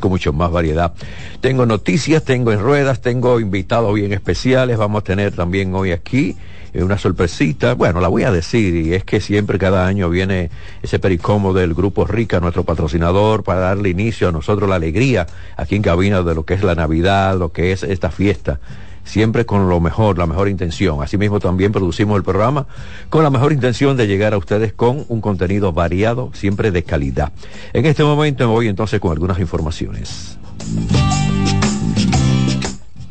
con mucho más variedad. Tengo noticias, tengo en ruedas, tengo invitados bien especiales. Vamos a tener también hoy aquí eh, una sorpresita. Bueno, la voy a decir, y es que siempre cada año viene ese pericomo del Grupo Rica, nuestro patrocinador, para darle inicio a nosotros la alegría aquí en cabina de lo que es la Navidad, lo que es esta fiesta siempre con lo mejor, la mejor intención. Asimismo, también producimos el programa con la mejor intención de llegar a ustedes con un contenido variado, siempre de calidad. En este momento me voy entonces con algunas informaciones.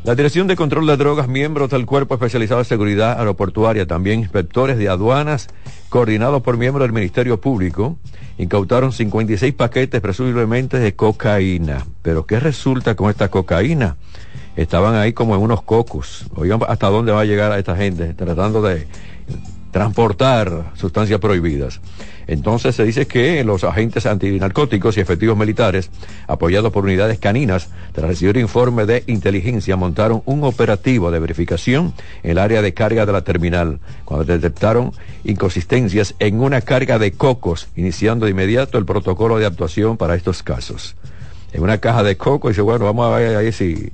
La Dirección de Control de Drogas, miembros del Cuerpo Especializado de Seguridad Aeroportuaria, también inspectores de aduanas, coordinados por miembros del Ministerio Público, incautaron 56 paquetes presumiblemente de cocaína. Pero ¿qué resulta con esta cocaína? Estaban ahí como en unos cocos. Oigan hasta dónde va a llegar a esta gente tratando de transportar sustancias prohibidas. Entonces se dice que los agentes antinarcóticos y efectivos militares, apoyados por unidades caninas, tras recibir informe de inteligencia, montaron un operativo de verificación en el área de carga de la terminal, cuando detectaron inconsistencias en una carga de cocos, iniciando de inmediato el protocolo de actuación para estos casos. En una caja de coco, dice, bueno, vamos a ver ahí si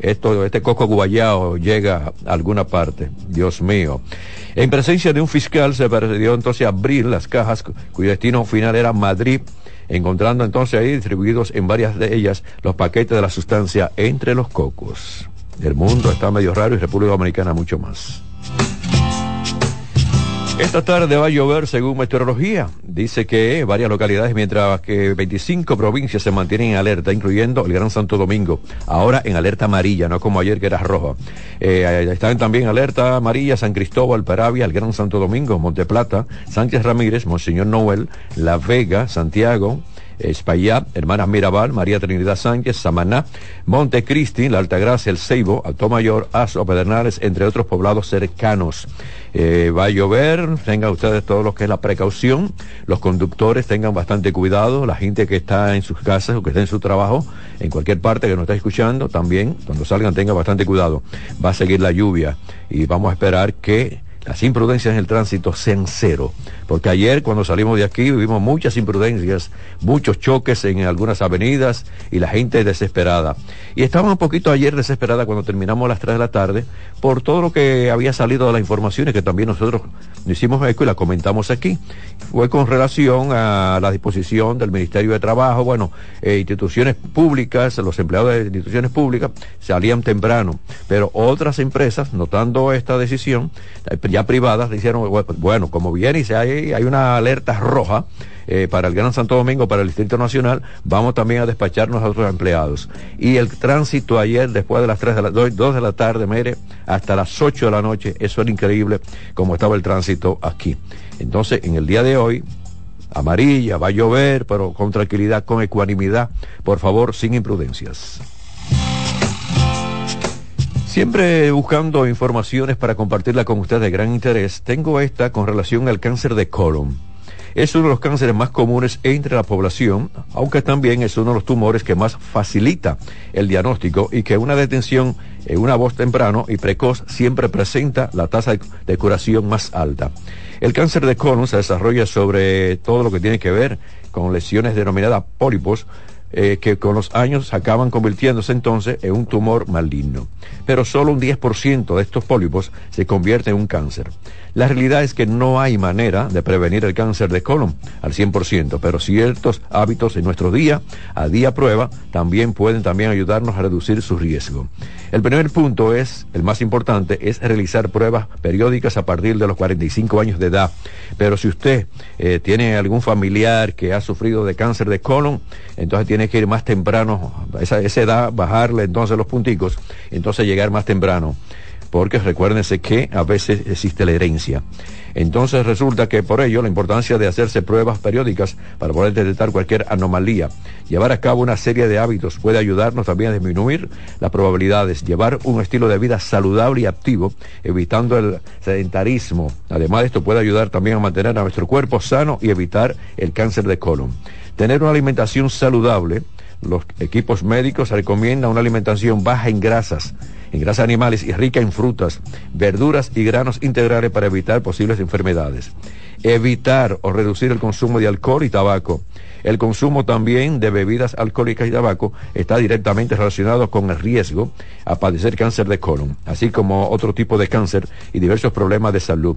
esto, este coco guayao llega a alguna parte. Dios mío. En presencia de un fiscal se procedió entonces a abrir las cajas cuyo destino final era Madrid, encontrando entonces ahí distribuidos en varias de ellas los paquetes de la sustancia entre los cocos. El mundo está medio raro y República Dominicana mucho más. Esta tarde va a llover según meteorología. Dice que varias localidades, mientras que 25 provincias se mantienen en alerta, incluyendo el Gran Santo Domingo, ahora en alerta amarilla, no como ayer que era roja. Eh, están también alerta amarilla San Cristóbal, Peravia, el Gran Santo Domingo, Monteplata, Sánchez Ramírez, Monseñor Noel, La Vega, Santiago, Espaillá, Hermanas Mirabal, María Trinidad Sánchez, Samaná, Montecristi, La Altagracia, El Ceibo, Alto Mayor, Aso, Pedernales, entre otros poblados cercanos. Eh, va a llover, tengan ustedes todo lo que es la precaución, los conductores tengan bastante cuidado, la gente que está en sus casas o que está en su trabajo, en cualquier parte que nos está escuchando, también cuando salgan tengan bastante cuidado. Va a seguir la lluvia y vamos a esperar que las imprudencias en el tránsito sean cero. Porque ayer cuando salimos de aquí vivimos muchas imprudencias, muchos choques en algunas avenidas y la gente desesperada. Y estaba un poquito ayer desesperada cuando terminamos a las 3 de la tarde por todo lo que había salido de las informaciones que también nosotros hicimos eco y la comentamos aquí. Fue con relación a la disposición del Ministerio de Trabajo, bueno, eh, instituciones públicas, los empleados de instituciones públicas salían temprano, pero otras empresas, notando esta decisión, ya privadas, dijeron, bueno, como viene y se hay, una alerta roja eh, para el Gran Santo Domingo, para el Distrito Nacional, vamos también a despacharnos a otros empleados. Y el tránsito ayer, después de las 3 de la, 2 de la tarde, mire, hasta las 8 de la noche, eso era increíble como estaba el tránsito aquí. Entonces, en el día de hoy, amarilla, va a llover, pero con tranquilidad, con ecuanimidad, por favor, sin imprudencias. Siempre buscando informaciones para compartirla con ustedes de gran interés, tengo esta con relación al cáncer de colon. Es uno de los cánceres más comunes entre la población, aunque también es uno de los tumores que más facilita el diagnóstico y que una detención en una voz temprano y precoz siempre presenta la tasa de curación más alta. El cáncer de colon se desarrolla sobre todo lo que tiene que ver con lesiones denominadas pólipos, eh, que con los años acaban convirtiéndose entonces en un tumor maligno. Pero solo un 10% de estos pólipos se convierte en un cáncer. La realidad es que no hay manera de prevenir el cáncer de colon al 100%, pero ciertos hábitos en nuestro día, a día prueba, también pueden también ayudarnos a reducir su riesgo. El primer punto es, el más importante, es realizar pruebas periódicas a partir de los 45 años de edad. Pero si usted eh, tiene algún familiar que ha sufrido de cáncer de colon, entonces tiene que ir más temprano, esa, esa edad, bajarle entonces los punticos, entonces llegar más temprano porque recuérdense que a veces existe la herencia. Entonces resulta que por ello la importancia de hacerse pruebas periódicas para poder detectar cualquier anomalía. Llevar a cabo una serie de hábitos puede ayudarnos también a disminuir las probabilidades. Llevar un estilo de vida saludable y activo, evitando el sedentarismo. Además, esto puede ayudar también a mantener a nuestro cuerpo sano y evitar el cáncer de colon. Tener una alimentación saludable. Los equipos médicos recomiendan una alimentación baja en grasas en grasas animales y rica en frutas, verduras y granos integrales para evitar posibles enfermedades. Evitar o reducir el consumo de alcohol y tabaco. El consumo también de bebidas alcohólicas y tabaco está directamente relacionado con el riesgo a padecer cáncer de colon, así como otro tipo de cáncer y diversos problemas de salud.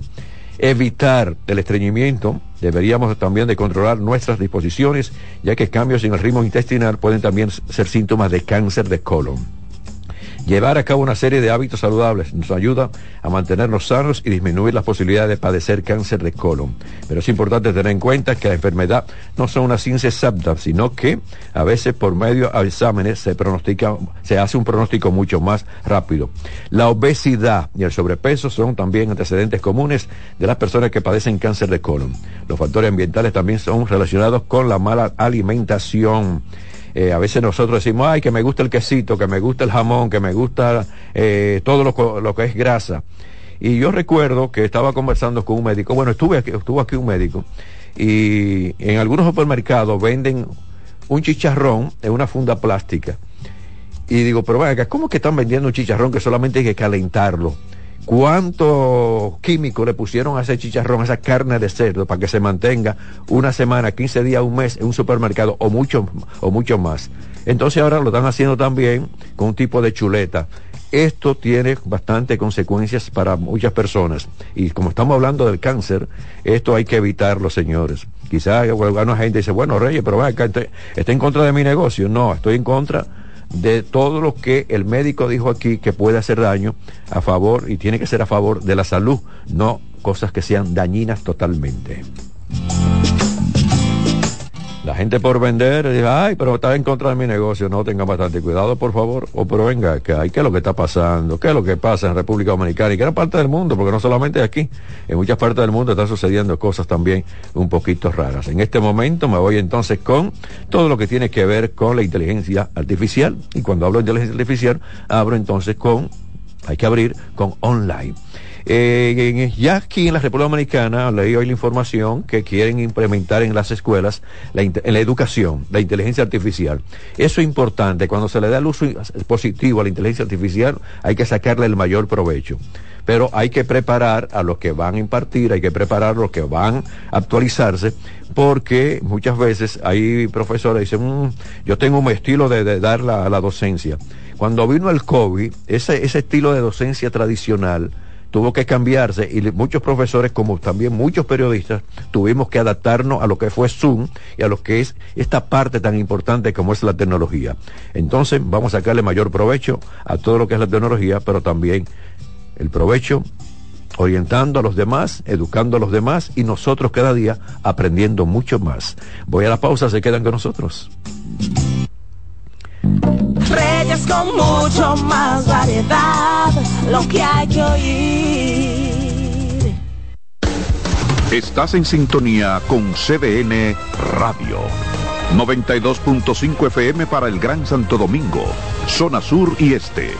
Evitar el estreñimiento, deberíamos también de controlar nuestras disposiciones, ya que cambios en el ritmo intestinal pueden también ser síntomas de cáncer de colon. Llevar a cabo una serie de hábitos saludables nos ayuda a mantenernos sanos y disminuir las posibilidades de padecer cáncer de colon. Pero es importante tener en cuenta que la enfermedad no son una ciencia exacta, sino que a veces por medio de exámenes se pronostica, se hace un pronóstico mucho más rápido. La obesidad y el sobrepeso son también antecedentes comunes de las personas que padecen cáncer de colon. Los factores ambientales también son relacionados con la mala alimentación. Eh, a veces nosotros decimos, ay, que me gusta el quesito, que me gusta el jamón, que me gusta eh, todo lo, lo, que es grasa. Y yo recuerdo que estaba conversando con un médico, bueno, estuve aquí, estuvo aquí un médico, y en algunos supermercados venden un chicharrón en una funda plástica. Y digo, pero vaya, ¿cómo que están vendiendo un chicharrón que solamente hay que calentarlo? Cuánto químico le pusieron a ese chicharrón, a esa carne de cerdo, para que se mantenga una semana, 15 días, un mes en un supermercado o mucho, o mucho más. Entonces ahora lo están haciendo también con un tipo de chuleta. Esto tiene bastante consecuencias para muchas personas. Y como estamos hablando del cáncer, esto hay que evitarlo, señores. Quizás alguna gente dice, bueno, Reyes, pero vaya, está en contra de mi negocio. No, estoy en contra de todo lo que el médico dijo aquí que puede hacer daño a favor y tiene que ser a favor de la salud, no cosas que sean dañinas totalmente. La gente por vender dice, ay, pero está en contra de mi negocio, no tenga bastante cuidado, por favor. O pero venga, hay, ¿qué es lo que está pasando? ¿Qué es lo que pasa en República Dominicana y que gran parte del mundo? Porque no solamente aquí, en muchas partes del mundo están sucediendo cosas también un poquito raras. En este momento me voy entonces con todo lo que tiene que ver con la inteligencia artificial. Y cuando hablo de inteligencia artificial, abro entonces con, hay que abrir con online. Eh, ya aquí en la República Dominicana leí hoy la información que quieren implementar en las escuelas, en la educación, la inteligencia artificial. Eso es importante. Cuando se le da el uso positivo a la inteligencia artificial, hay que sacarle el mayor provecho pero hay que preparar a los que van a impartir, hay que preparar a los que van a actualizarse, porque muchas veces hay profesores que dicen, mm, yo tengo un estilo de, dar la, la, docencia. Cuando vino el COVID, ese, ese estilo de docencia tradicional tuvo que cambiarse y muchos profesores, como también muchos periodistas, tuvimos que adaptarnos a lo que fue Zoom y a lo que es esta parte tan importante como es la tecnología. Entonces vamos a sacarle mayor provecho a todo lo que es la tecnología, pero también el provecho orientando a los demás, educando a los demás y nosotros cada día aprendiendo mucho más. Voy a la pausa, se quedan con nosotros. Reyes con mucho más variedad, lo que hay que oír. Estás en sintonía con CDN Radio. 92.5 FM para el Gran Santo Domingo, zona sur y este.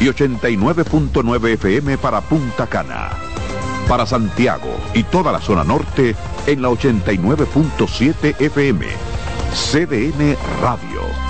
Y 89.9 FM para Punta Cana. Para Santiago y toda la zona norte en la 89.7 FM. CDN Radio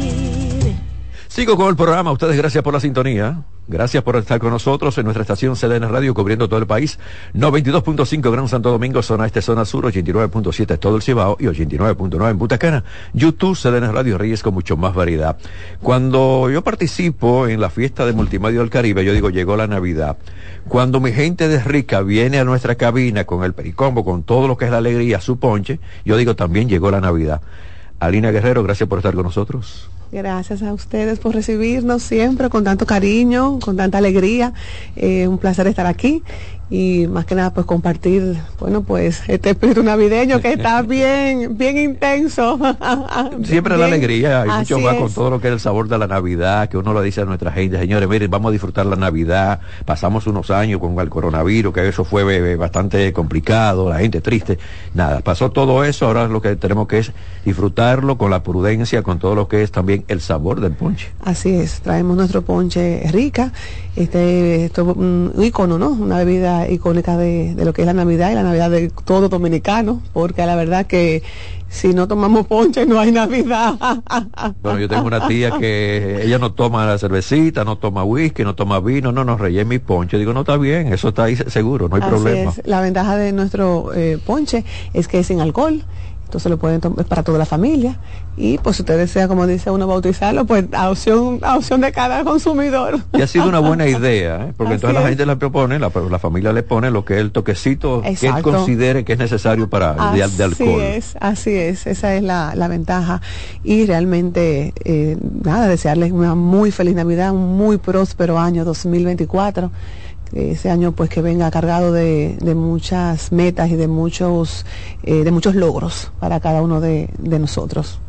Sigo con el programa. Ustedes, gracias por la sintonía. Gracias por estar con nosotros en nuestra estación CDN Radio cubriendo todo el país. 92.5 Gran Santo Domingo, zona este, zona sur, 89.7 todo el Cibao y 89.9 en Butacana. YouTube, CDN Radio Reyes con mucho más variedad. Cuando yo participo en la fiesta de Multimedia del Caribe, yo digo, llegó la Navidad. Cuando mi gente de Rica viene a nuestra cabina con el pericombo, con todo lo que es la alegría, su ponche, yo digo, también llegó la Navidad. Alina Guerrero, gracias por estar con nosotros. Gracias a ustedes por recibirnos siempre con tanto cariño, con tanta alegría. Eh, un placer estar aquí y más que nada pues compartir, bueno pues este espíritu navideño que está bien, bien intenso. Siempre la alegría y mucho más con todo lo que es el sabor de la Navidad, que uno lo dice a nuestra gente, señores, miren, vamos a disfrutar la Navidad, pasamos unos años con el coronavirus, que eso fue eh, bastante complicado, la gente triste, nada, pasó todo eso, ahora lo que tenemos que es disfrutarlo con la prudencia, con todo lo que es también el sabor del ponche. Así es, traemos nuestro ponche rica, este, esto es un ícono, ¿no? Una bebida icónica de, de lo que es la Navidad y la Navidad de todo dominicano, porque la verdad que si no tomamos ponche no hay Navidad. Bueno, yo tengo una tía que ella no toma la cervecita, no toma whisky, no toma vino, no nos rellena mi ponche. Digo, no está bien, eso está ahí seguro, no hay Así problema. es. La ventaja de nuestro eh, ponche es que es sin alcohol. Entonces lo pueden tomar para toda la familia. Y pues si usted desea, como dice uno, bautizarlo, pues a opción, a opción de cada consumidor. Y ha sido una buena idea, ¿eh? porque Así entonces la gente le propone, la, la familia le pone lo que es el toquecito que él considere que es necesario para de, de Así alcohol. es, así es, esa es la, la ventaja. Y realmente, eh, nada, desearles una muy feliz Navidad, un muy próspero año 2024. Que Ese año pues que venga cargado de, de muchas metas y de muchos, eh, de muchos logros para cada uno de, de nosotros.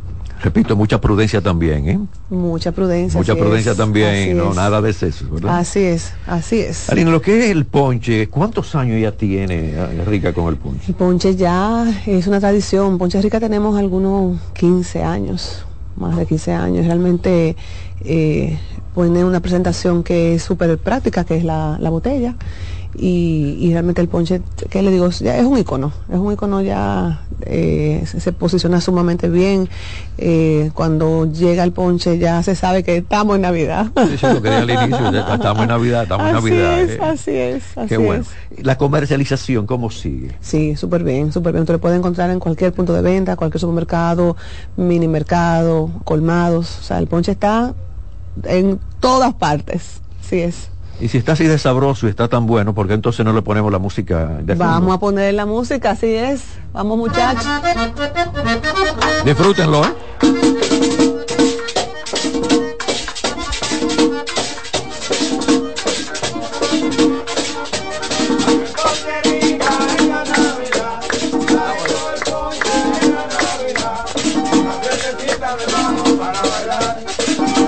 Repito, mucha prudencia también, ¿eh? Mucha prudencia. Mucha prudencia es, también, no es. nada de exceso, ¿verdad? Así es, así es. Alina, lo que es el ponche, ¿cuántos años ya tiene eh, Rica con el ponche? El ponche ya es una tradición. Ponche Rica tenemos algunos 15 años, más de 15 años. Realmente eh, pone una presentación que es súper práctica, que es la, la botella. Y, y realmente el ponche, ¿qué le digo? Ya es un icono, es un icono ya, eh, se, se posiciona sumamente bien. Eh, cuando llega el ponche ya se sabe que estamos en Navidad. Sí, sí, lo que dije al inicio, ya estamos en Navidad, estamos en Navidad. es, eh. así es, así Qué bueno. es. La comercialización, ¿cómo sigue? Sí, súper bien, súper bien. Usted lo puede encontrar en cualquier punto de venta, cualquier supermercado, mini mercado, colmados. O sea, el ponche está en todas partes. Así es. Y si está así de sabroso y está tan bueno, ¿por qué entonces no le ponemos la música Vamos a poner la música, así es. Vamos muchachos. Disfrútenlo, ¿eh?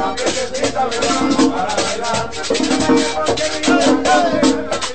Para bailar, para bailar, para bailar,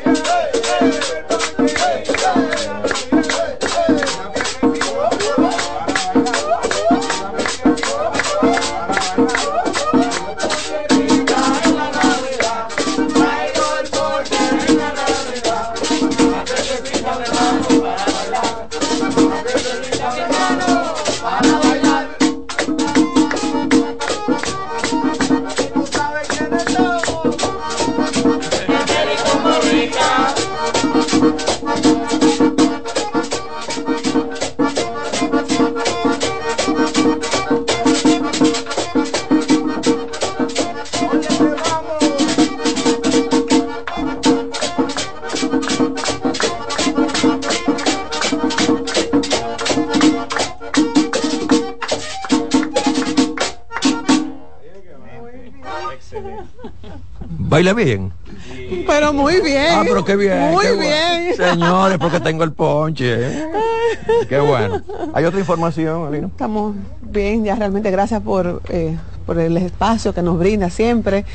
¿Baila bien? Pero muy bien. Ah, pero qué bien. Muy qué bien. Bueno. Señores, porque tengo el ponche. ¿eh? Qué bueno. ¿Hay otra información, Alina? Estamos bien, ya realmente gracias por, eh, por el espacio que nos brinda siempre.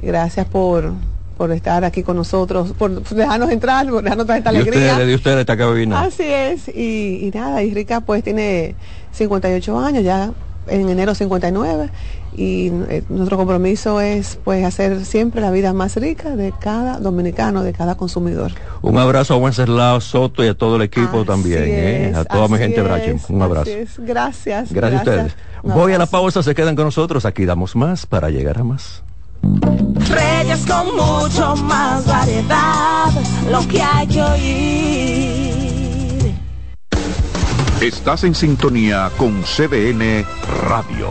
Gracias por, por estar aquí con nosotros, por dejarnos entrar, por dejarnos traer esta de alegría. Ustedes, de ustedes esta cabina. Así es, y, y nada, y Rica pues tiene 58 años, ya en enero 59, y eh, nuestro compromiso es pues hacer siempre la vida más rica de cada dominicano, de cada consumidor. Un abrazo a Wenceslao Soto y a todo el equipo Así también, ¿eh? a toda mi gente Brache. Un abrazo. es. Gracias. Gracias, a ustedes. Voy a la pausa, se quedan con nosotros. Aquí damos más para llegar a más. Reyes con mucho más variedad, lo que hay que oír. Estás en sintonía con CDN Radio.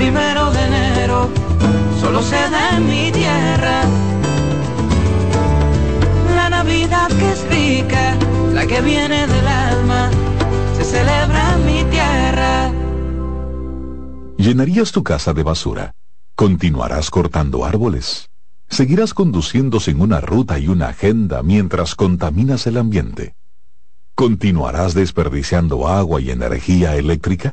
primero de enero, solo se da en mi tierra. La Navidad que es rica, la que viene del alma, se celebra en mi tierra. ¿Llenarías tu casa de basura? ¿Continuarás cortando árboles? ¿Seguirás conduciendo sin una ruta y una agenda mientras contaminas el ambiente? ¿Continuarás desperdiciando agua y energía eléctrica?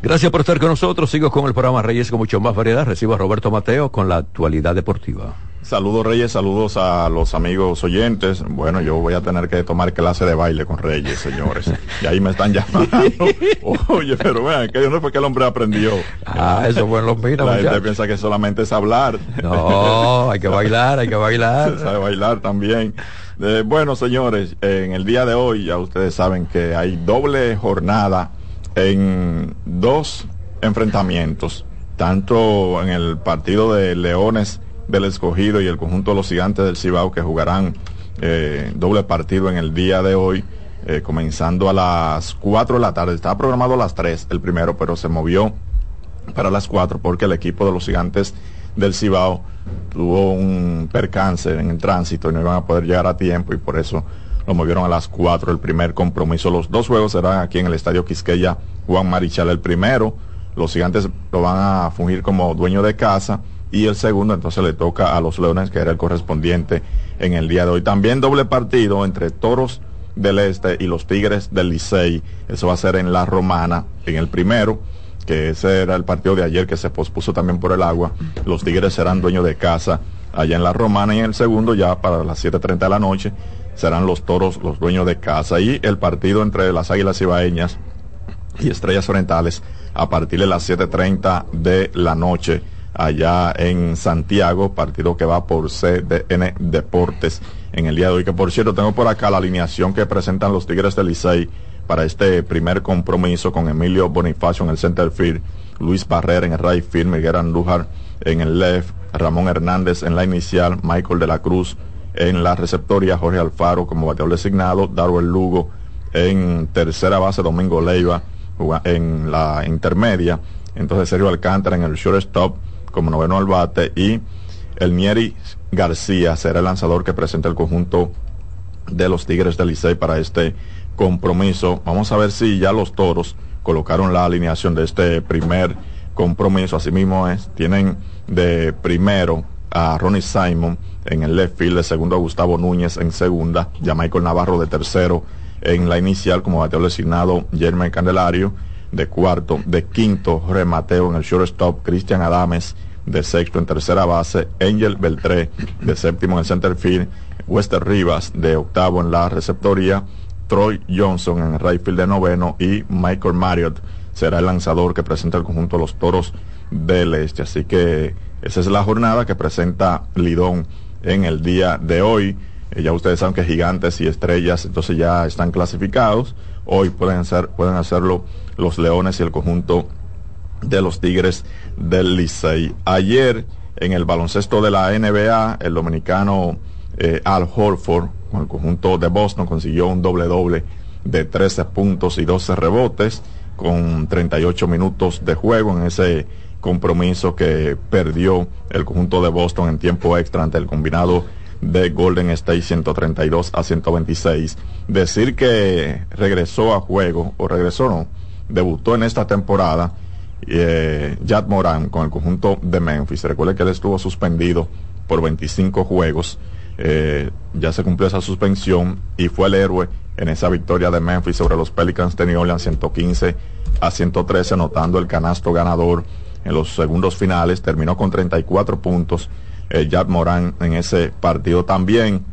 Gracias por estar con nosotros. Sigo con el programa Reyes con mucho más variedad. Recibo a Roberto Mateo con la actualidad deportiva. Saludos Reyes, saludos a los amigos oyentes. Bueno, yo voy a tener que tomar clase de baile con Reyes, señores. Y ahí me están llamando. Oye, pero vean, que yo no fue que el hombre aprendió. Ah, eso fue en los minas, La gente piensa que solamente es hablar. No, hay que bailar, hay que bailar. Se sabe bailar también. Eh, bueno, señores, en el día de hoy ya ustedes saben que hay doble jornada en dos enfrentamientos, tanto en el partido de Leones del Escogido y el conjunto de los Gigantes del Cibao que jugarán eh, doble partido en el día de hoy, eh, comenzando a las 4 de la tarde. Estaba programado a las 3 el primero, pero se movió para las 4 porque el equipo de los Gigantes del Cibao tuvo un percance en el tránsito y no iban a poder llegar a tiempo y por eso lo movieron a las 4 el primer compromiso. Los dos juegos serán aquí en el Estadio Quisqueya Juan Marichal el primero. Los gigantes lo van a fungir como dueño de casa y el segundo entonces le toca a los Leones que era el correspondiente en el día de hoy. También doble partido entre Toros del Este y los Tigres del Licey. Eso va a ser en La Romana en el primero que ese era el partido de ayer que se pospuso también por el agua. Los Tigres serán dueños de casa allá en la Romana y en el segundo ya para las 7.30 de la noche serán los Toros los dueños de casa. Y el partido entre las Águilas Ibaeñas y Estrellas Orientales a partir de las 7.30 de la noche allá en Santiago, partido que va por CDN Deportes en el día de hoy, que por cierto tengo por acá la alineación que presentan los Tigres del Licey para este primer compromiso con Emilio Bonifacio en el center field, Luis Barrera en el right field, Miguel Andújar en el left, Ramón Hernández en la inicial, Michael de la Cruz en la receptoria, Jorge Alfaro como bateador designado, Darwin Lugo en tercera base, Domingo Leiva en la intermedia, entonces Sergio Alcántara en el shortstop como noveno al bate y el Nieri García será el lanzador que presenta el conjunto de los Tigres del Licey para este compromiso. Vamos a ver si ya los toros colocaron la alineación de este primer compromiso. Asimismo es, tienen de primero a Ronnie Simon en el left field, de segundo a Gustavo Núñez en segunda, ya Michael Navarro de tercero en la inicial como bateador designado Jeremy Candelario, de cuarto, de quinto Jorge Mateo en el shortstop, Cristian Adames de sexto en tercera base, Angel Beltré de séptimo en el center field, Wester Rivas de octavo en la receptoría, Troy Johnson en el right field de noveno y Michael Marriott será el lanzador que presenta el conjunto de los Toros del Este. Así que esa es la jornada que presenta Lidón en el día de hoy. Eh, ya ustedes saben que gigantes y estrellas entonces ya están clasificados. Hoy pueden, ser, pueden hacerlo los Leones y el conjunto de los Tigres del Licey. Ayer en el baloncesto de la NBA, el dominicano eh, Al Horford con el conjunto de Boston consiguió un doble doble de 13 puntos y 12 rebotes con 38 minutos de juego en ese compromiso que perdió el conjunto de Boston en tiempo extra ante el combinado de Golden State 132 a 126. Decir que regresó a juego, o regresó no, debutó en esta temporada eh, Moran con el conjunto de Memphis. Recuerde que él estuvo suspendido por 25 juegos. Eh, ya se cumplió esa suspensión y fue el héroe en esa victoria de Memphis sobre los Pelicans de New Orleans 115 a 113, anotando el canasto ganador en los segundos finales. Terminó con 34 puntos eh, Moran en ese partido. También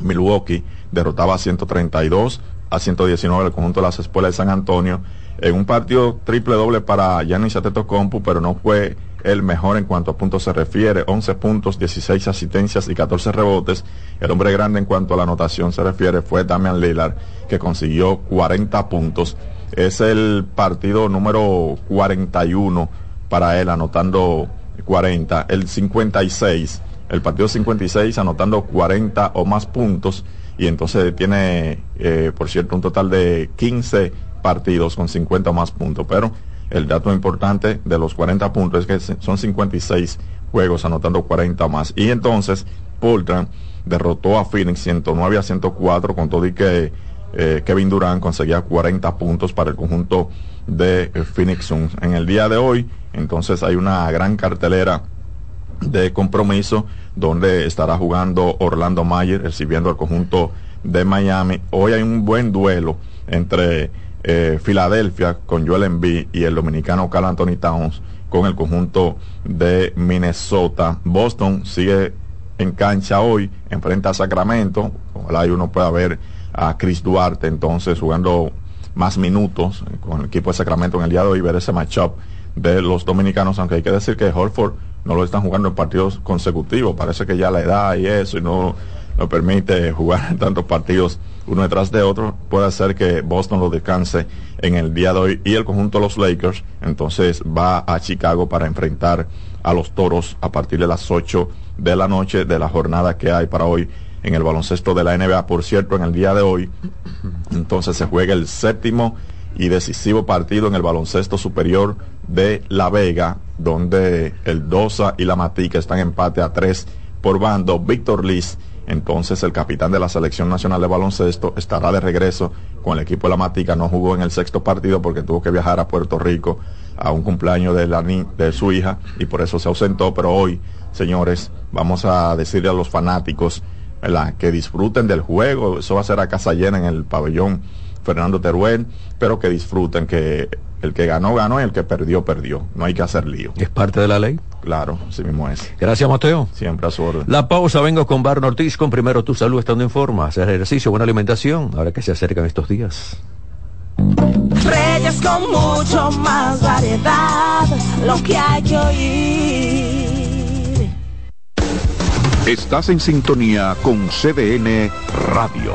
Milwaukee derrotaba a 132 a 119 el conjunto de las escuelas de San Antonio en un partido triple doble para Giannis Compu, pero no fue el mejor en cuanto a puntos se refiere, 11 puntos, 16 asistencias y 14 rebotes. El hombre grande en cuanto a la anotación se refiere fue Damian Lillard, que consiguió 40 puntos. Es el partido número 41 para él, anotando 40. El 56, el partido 56, anotando 40 o más puntos. Y entonces tiene, eh, por cierto, un total de 15 partidos con 50 o más puntos, pero el dato importante de los 40 puntos es que son 56 juegos anotando 40 o más. Y entonces Portland derrotó a Phoenix 109 a 104 con todo y que eh, Kevin Durant conseguía 40 puntos para el conjunto de eh, Phoenix Suns. En el día de hoy, entonces hay una gran cartelera de compromiso donde estará jugando Orlando Mayer recibiendo al conjunto de Miami. Hoy hay un buen duelo entre eh, Filadelfia con Joel Embiid y el dominicano Carl Anthony Towns con el conjunto de Minnesota. Boston sigue en cancha hoy, enfrenta a Sacramento. Ojalá uno pueda ver a Chris Duarte entonces jugando más minutos con el equipo de Sacramento en el día de hoy, ver ese matchup de los dominicanos, aunque hay que decir que Holford no lo están jugando en partidos consecutivos, parece que ya la edad y eso, y no no permite jugar tantos partidos uno detrás de otro, puede hacer que Boston lo descanse en el día de hoy. Y el conjunto de los Lakers entonces va a Chicago para enfrentar a los Toros a partir de las 8 de la noche de la jornada que hay para hoy en el baloncesto de la NBA. Por cierto, en el día de hoy entonces se juega el séptimo y decisivo partido en el baloncesto superior de La Vega, donde el Dosa y la Matica están empate a tres por bando. Víctor Liz entonces el capitán de la selección nacional de baloncesto estará de regreso con el equipo de la Matica. No jugó en el sexto partido porque tuvo que viajar a Puerto Rico a un cumpleaños de, la, de su hija y por eso se ausentó. Pero hoy, señores, vamos a decirle a los fanáticos que disfruten del juego. Eso va a ser a casa llena en el pabellón Fernando Teruel, pero que disfruten que el que ganó, ganó y el que perdió, perdió. No hay que hacer lío. ¿Es parte de la ley? Claro, así mismo es. Gracias, Mateo. Siempre a su orden. La pausa, vengo con Barno Ortiz con Primero Tu Salud estando en forma, hacer ejercicio, buena alimentación, ahora que se acercan estos días. Reyes con mucho más variedad, lo que hay que oír. Estás en sintonía con CDN Radio.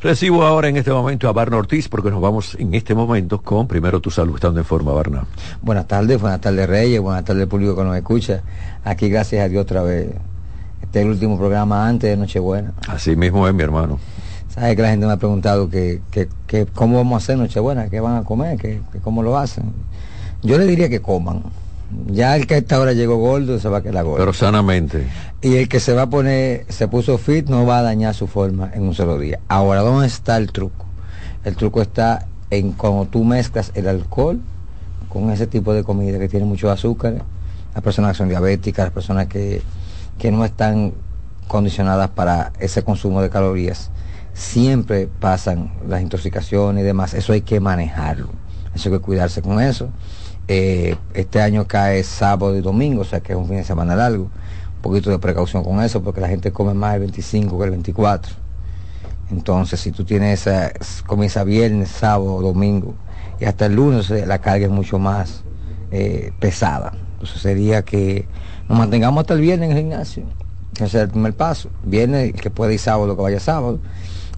Recibo ahora en este momento a Barna Ortiz porque nos vamos en este momento con Primero Tu Salud, estando en forma, Barna. Buenas tardes, buenas tardes Reyes, buenas tardes público que nos escucha. Aquí gracias a Dios otra vez. Este es el último programa antes de Nochebuena. Así mismo es mi hermano. Sabes que la gente me ha preguntado que, que, que cómo vamos a hacer Nochebuena, qué van a comer, que, que cómo lo hacen. Yo le diría que coman. Ya el que a esta hora llegó gordo se va a quedar gordo. Pero sanamente. Y el que se va a poner, se puso fit, no va a dañar su forma en un solo día. Ahora, ¿dónde está el truco? El truco está en cuando tú mezclas el alcohol con ese tipo de comida que tiene mucho azúcar, las personas que son diabéticas, las personas que, que no están condicionadas para ese consumo de calorías, siempre pasan las intoxicaciones y demás. Eso hay que manejarlo. Eso hay que cuidarse con eso. Eh, este año cae sábado y domingo, o sea que es un fin de semana largo. Un poquito de precaución con eso, porque la gente come más el 25 que el 24. Entonces, si tú tienes esa, comienza viernes, sábado, domingo, y hasta el lunes la carga es mucho más eh, pesada. Entonces sería que nos mantengamos hasta el viernes en el gimnasio. Ese es el primer paso. Viernes, que puede ir sábado, que vaya sábado.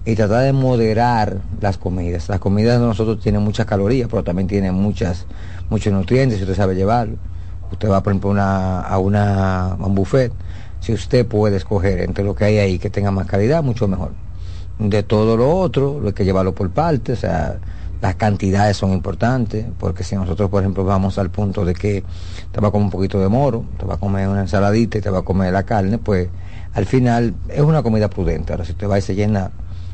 Y tratar de moderar las comidas. Las comidas de nosotros tienen muchas calorías, pero también tienen muchas, muchos nutrientes, si usted sabe llevarlo. Usted va, por ejemplo, a, una, a un buffet. Si usted puede escoger entre lo que hay ahí que tenga más calidad, mucho mejor. De todo lo otro, lo hay que llevarlo por partes, o sea, las cantidades son importantes, porque si nosotros, por ejemplo, vamos al punto de que te va a comer un poquito de moro, te va a comer una ensaladita y te va a comer la carne, pues al final es una comida prudente. Ahora, si usted va y se llena,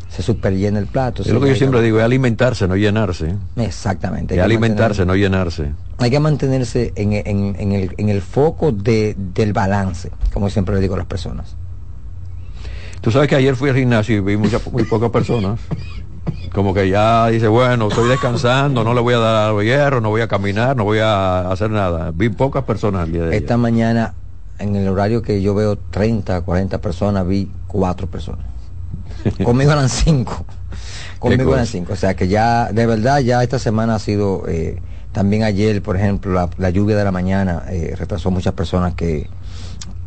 se super llena el plato. Es lo que yo siempre digo, es alimentarse, no llenarse. Exactamente. Es alimentarse, no llenarse. Hay que mantenerse en, en, en, el, en el foco de, del balance, como siempre le digo a las personas. Tú sabes que ayer fui al gimnasio y vi muchas, muy pocas personas. Como que ya dice, bueno, estoy descansando, no le voy a dar al hierro, no voy a caminar, no voy a hacer nada. Vi pocas personas el día de Esta ayer. mañana, en el horario que yo veo 30, 40 personas, vi cuatro personas. Conmigo eran cinco. Conmigo eran cinco. O sea que ya, de verdad, ya esta semana ha sido, eh, también ayer, por ejemplo, la, la lluvia de la mañana eh, retrasó muchas personas que,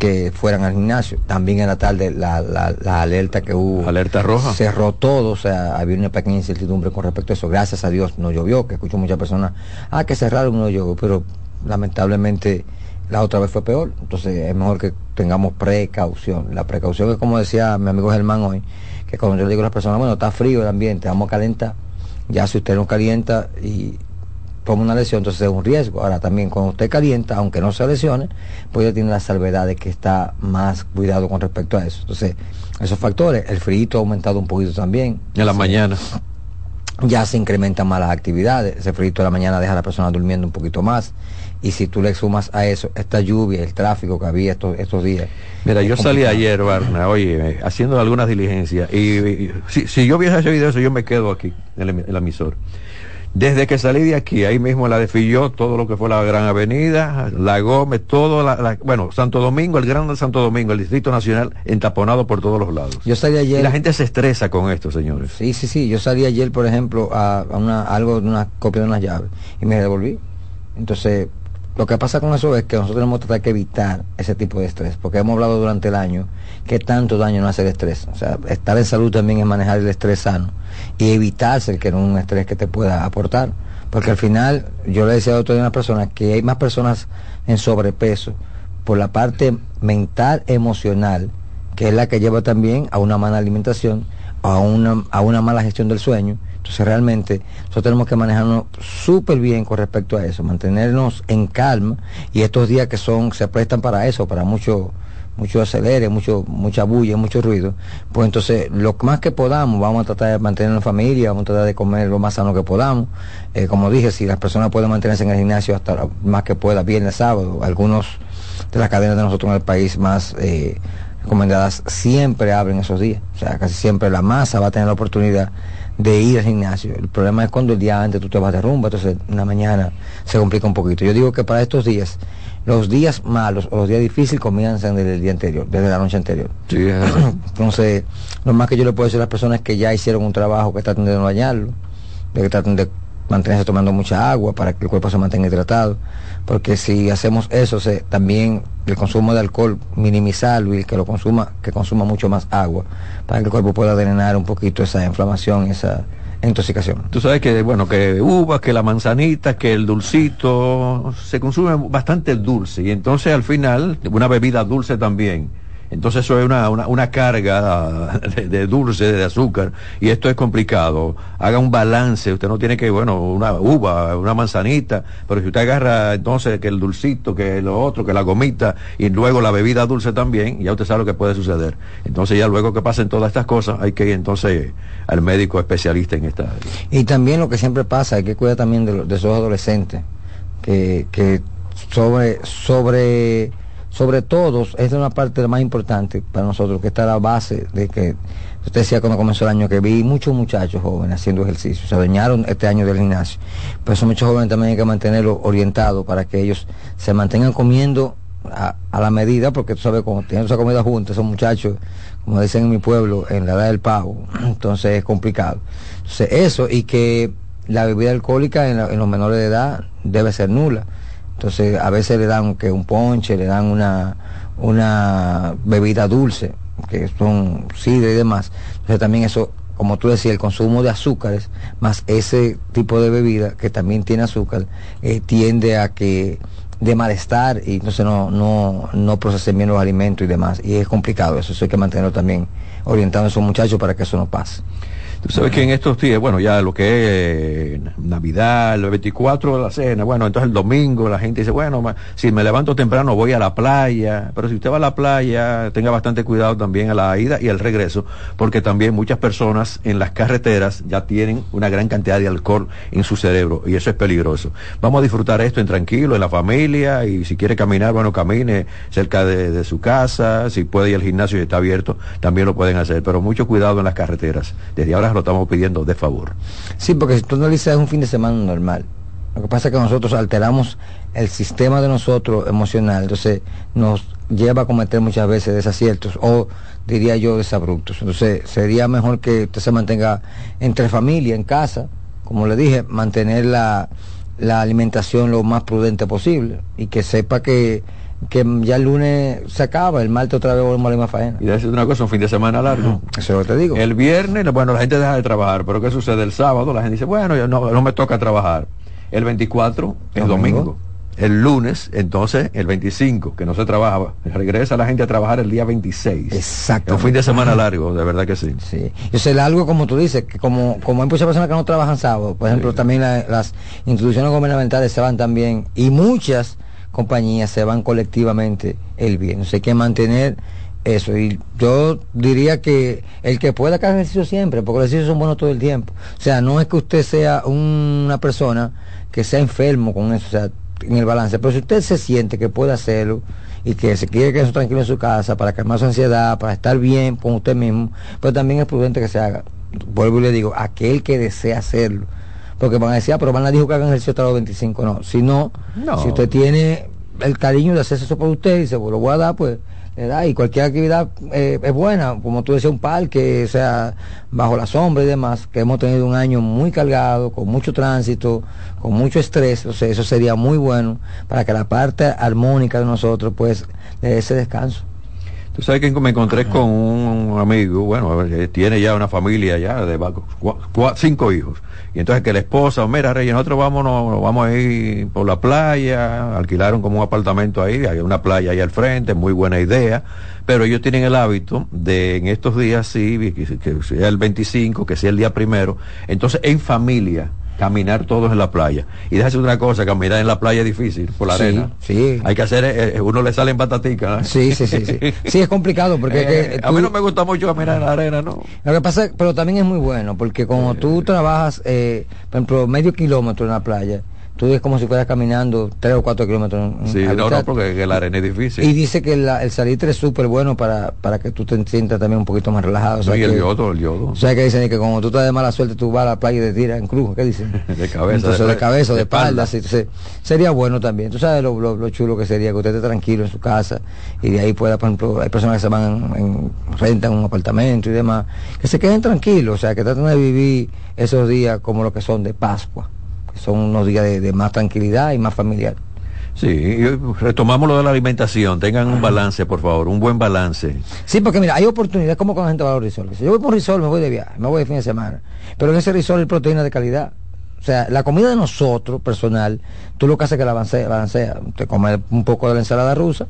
que fueran al gimnasio. También en la tarde la, la, la alerta que hubo. Alerta roja. Cerró todo, o sea, había una pequeña incertidumbre con respecto a eso. Gracias a Dios no llovió, que escucho muchas personas, ah, que cerraron, no llovió, pero lamentablemente la otra vez fue peor. Entonces es mejor que tengamos precaución. La precaución es como decía mi amigo Germán hoy, que cuando yo le digo a las personas, bueno, está frío el ambiente, vamos a calentar. Ya si usted no calienta y toma una lesión, entonces es un riesgo. Ahora también cuando usted calienta, aunque no se lesione, pues ya tiene la salvedad de que está más cuidado con respecto a eso. Entonces, esos factores, el frío ha aumentado un poquito también. En la mañana. ya se incrementan más las actividades. Ese frío de la mañana deja a la persona durmiendo un poquito más. Y si tú le sumas a eso esta lluvia, el tráfico que había estos, estos días. Mira, yo salí ayer, Barna, oye, haciendo algunas diligencias. Y, y- si, si yo hubiese hecho eso, yo me quedo aquí, en el, el emisor. Desde que salí de aquí, ahí mismo la de Filló, todo lo que fue la Gran Avenida, La Gómez, todo, la, la- bueno, Santo Domingo, el Gran Santo Domingo, el Distrito Nacional, entaponado por todos los lados. Yo salí ayer. Y la gente se estresa con esto, señores. Sí, sí, sí. Yo salí ayer, por ejemplo, a, a una, algo de una copia de unas llaves y me devolví. Entonces, lo que pasa con eso es que nosotros tenemos que tratar que evitar ese tipo de estrés, porque hemos hablado durante el año que tanto daño no hace el estrés. O sea, estar en salud también es manejar el estrés sano y evitarse que no un estrés que te pueda aportar. Porque al final, yo le decía a otro de una persona que hay más personas en sobrepeso por la parte mental, emocional, que es la que lleva también a una mala alimentación, a una, a una mala gestión del sueño. Entonces realmente nosotros tenemos que manejarnos súper bien con respecto a eso, mantenernos en calma y estos días que son, se prestan para eso, para mucho, mucho acelere, mucho, mucha bulla, mucho ruido, pues entonces lo más que podamos, vamos a tratar de mantener en familia, vamos a tratar de comer lo más sano que podamos. Eh, como dije, si las personas pueden mantenerse en el gimnasio hasta lo más que pueda, viernes, sábado, algunos de las cadenas de nosotros en el país más eh, recomendadas siempre abren esos días. O sea, casi siempre la masa va a tener la oportunidad de ir al gimnasio. El problema es cuando el día antes tú te vas de rumba, entonces en la mañana se complica un poquito. Yo digo que para estos días, los días malos o los días difíciles comienzan desde el día anterior, desde la noche anterior. Entonces, lo más que yo le puedo decir a las personas que ya hicieron un trabajo, que traten de no dañarlo, de que traten de mantenerse tomando mucha agua para que el cuerpo se mantenga hidratado, porque si hacemos eso, se, también el consumo de alcohol, minimizarlo y que lo consuma, que consuma mucho más agua, para que el cuerpo pueda drenar un poquito esa inflamación, esa intoxicación. Tú sabes que, bueno, que uvas, que la manzanita, que el dulcito, se consume bastante el dulce y entonces al final una bebida dulce también. Entonces eso es una, una, una carga de, de dulce, de azúcar, y esto es complicado. Haga un balance, usted no tiene que, bueno, una uva, una manzanita, pero si usted agarra entonces que el dulcito, que lo otro, que la gomita, y luego la bebida dulce también, ya usted sabe lo que puede suceder. Entonces ya luego que pasen todas estas cosas, hay que ir entonces al médico especialista en esta área. Y también lo que siempre pasa, hay que cuidar también de, lo- de esos adolescentes, que, que sobre, sobre, sobre todos, esta es una parte más importante para nosotros, que está la base de que, usted decía cuando comenzó el año, que vi muchos muchachos jóvenes haciendo ejercicio, se dañaron este año del gimnasio, pero esos muchos jóvenes también hay que mantenerlos orientados para que ellos se mantengan comiendo a, a la medida, porque tú sabes, cuando tienen esa comida juntos, esos muchachos, como dicen en mi pueblo, en la edad del pavo, entonces es complicado. Entonces eso y que la bebida alcohólica en, la- en los menores de edad debe ser nula. Entonces a veces le dan que un ponche, le dan una, una bebida dulce, que son sidra y demás. Entonces también eso, como tú decías, el consumo de azúcares, más ese tipo de bebida que también tiene azúcar, eh, tiende a que de malestar y entonces no, no, no procesen bien los alimentos y demás. Y es complicado eso, eso hay que mantenerlo también orientando a esos muchachos para que eso no pase. Tú sabes que en estos días, bueno, ya lo que es eh, Navidad, el 24 de la cena, bueno, entonces el domingo la gente dice, bueno, si me levanto temprano voy a la playa, pero si usted va a la playa, tenga bastante cuidado también a la ida y al regreso, porque también muchas personas en las carreteras ya tienen una gran cantidad de alcohol en su cerebro y eso es peligroso. Vamos a disfrutar esto en tranquilo, en la familia y si quiere caminar, bueno, camine cerca de, de su casa, si puede ir al gimnasio y está abierto, también lo pueden hacer, pero mucho cuidado en las carreteras. Desde ahora lo estamos pidiendo de favor. Sí, porque si tú analizas un fin de semana normal. Lo que pasa es que nosotros alteramos el sistema de nosotros emocional, entonces nos lleva a cometer muchas veces desaciertos o diría yo desabruptos. Entonces sería mejor que usted se mantenga entre familia, en casa, como le dije, mantener la, la alimentación lo más prudente posible y que sepa que, que ya el lunes se acaba, el martes otra vez volvemos a la misma faena. Y decir una cosa, un fin de semana largo. Eso es lo que te digo. El viernes, bueno, la gente deja de trabajar, pero ¿qué sucede? El sábado la gente dice, bueno, yo no, no me toca trabajar. El 24 es Domingo. domingo. El lunes, entonces, el 25, que no se trabaja, regresa la gente a trabajar el día 26. Exacto. Un fin de semana largo, de verdad que sí. Sí. Yo sé algo como tú dices, que como, como hay muchas personas que no trabajan sábado, por ejemplo, también la- las instituciones gubernamentales se van también, y muchas compañías se van colectivamente el viernes. Hay que mantener eso. Y yo diría que el que pueda hacer ejercicio siempre, porque los ejercicios son buenos todo el tiempo. O sea, no es que usted sea una persona que sea enfermo con eso, o sea, en el balance. Pero si usted se siente que puede hacerlo y que se quiere quedar tranquilo en su casa para calmar su ansiedad, para estar bien con usted mismo, pues también es prudente que se haga. Vuelvo y le digo, aquel que desea hacerlo. Porque van a decir, ah, pero van a dijo que hagan ejercicio hasta los 25. No, si no, No. si usted tiene el cariño de hacerse eso por usted y se lo voy a dar, pues le da. Y cualquier actividad eh, es buena, como tú decías, un parque, o sea, bajo la sombra y demás, que hemos tenido un año muy cargado, con mucho tránsito, con mucho estrés, o sea, eso sería muy bueno para que la parte armónica de nosotros, pues, le dé ese descanso. Tú sabes que me encontré con un amigo, bueno, tiene ya una familia ya de cinco hijos. Y entonces que la esposa, mira, Reyes, nosotros vámonos, vamos a ir por la playa, alquilaron como un apartamento ahí, hay una playa ahí al frente, muy buena idea, pero ellos tienen el hábito de en estos días, sí, que, que sea el 25, que sea el día primero, entonces en familia, caminar todos en la playa. Y déjase una cosa, caminar en la playa es difícil, por la Sí, arena. sí. Hay que hacer, eh, eh, uno le salen pataticas. Sí, sí, sí, sí. Sí, es complicado porque Eh, a mí no me gusta mucho caminar en la arena, ¿no? Lo que pasa, pero también es muy bueno, porque como tú trabajas, eh, por ejemplo, medio kilómetro en la playa, tú es como si fueras caminando tres o cuatro kilómetros. en- Sí, no, no, porque que la arena es difícil. Y dice que la- el salitre es súper bueno para, para que tú te sientas también un poquito más relajado. O sea No, y el que- yodo, el yodo. O sea que dicen que como tú estás de mala suerte, tú vas a la playa y te tiras en cruz, ¿qué dicen? De cabeza, Entonces, de cabeza, de de espalda, sí, sería bueno también. Tú sabes lo, lo- lo chulo que sería que usted esté tranquilo en su casa y de ahí pueda, por ejemplo, hay personas que se van en, en- rentan un apartamento y demás, que se queden tranquilos, o sea, que traten de vivir esos días como lo que son de Pascua, son unos días de, de más tranquilidad y más familiar. Sí, y retomamos lo de la alimentación. Tengan un balance, por favor, un buen balance. Sí, porque mira, hay oportunidades como cuando la gente va a los resorts. Si yo voy por un resort, me voy de viaje, me voy de fin de semana. Pero en ese resort hay proteína de calidad. O sea, la comida de nosotros, personal, tú lo que haces es que la balancea. balancea. Te comes un poco de la ensalada rusa,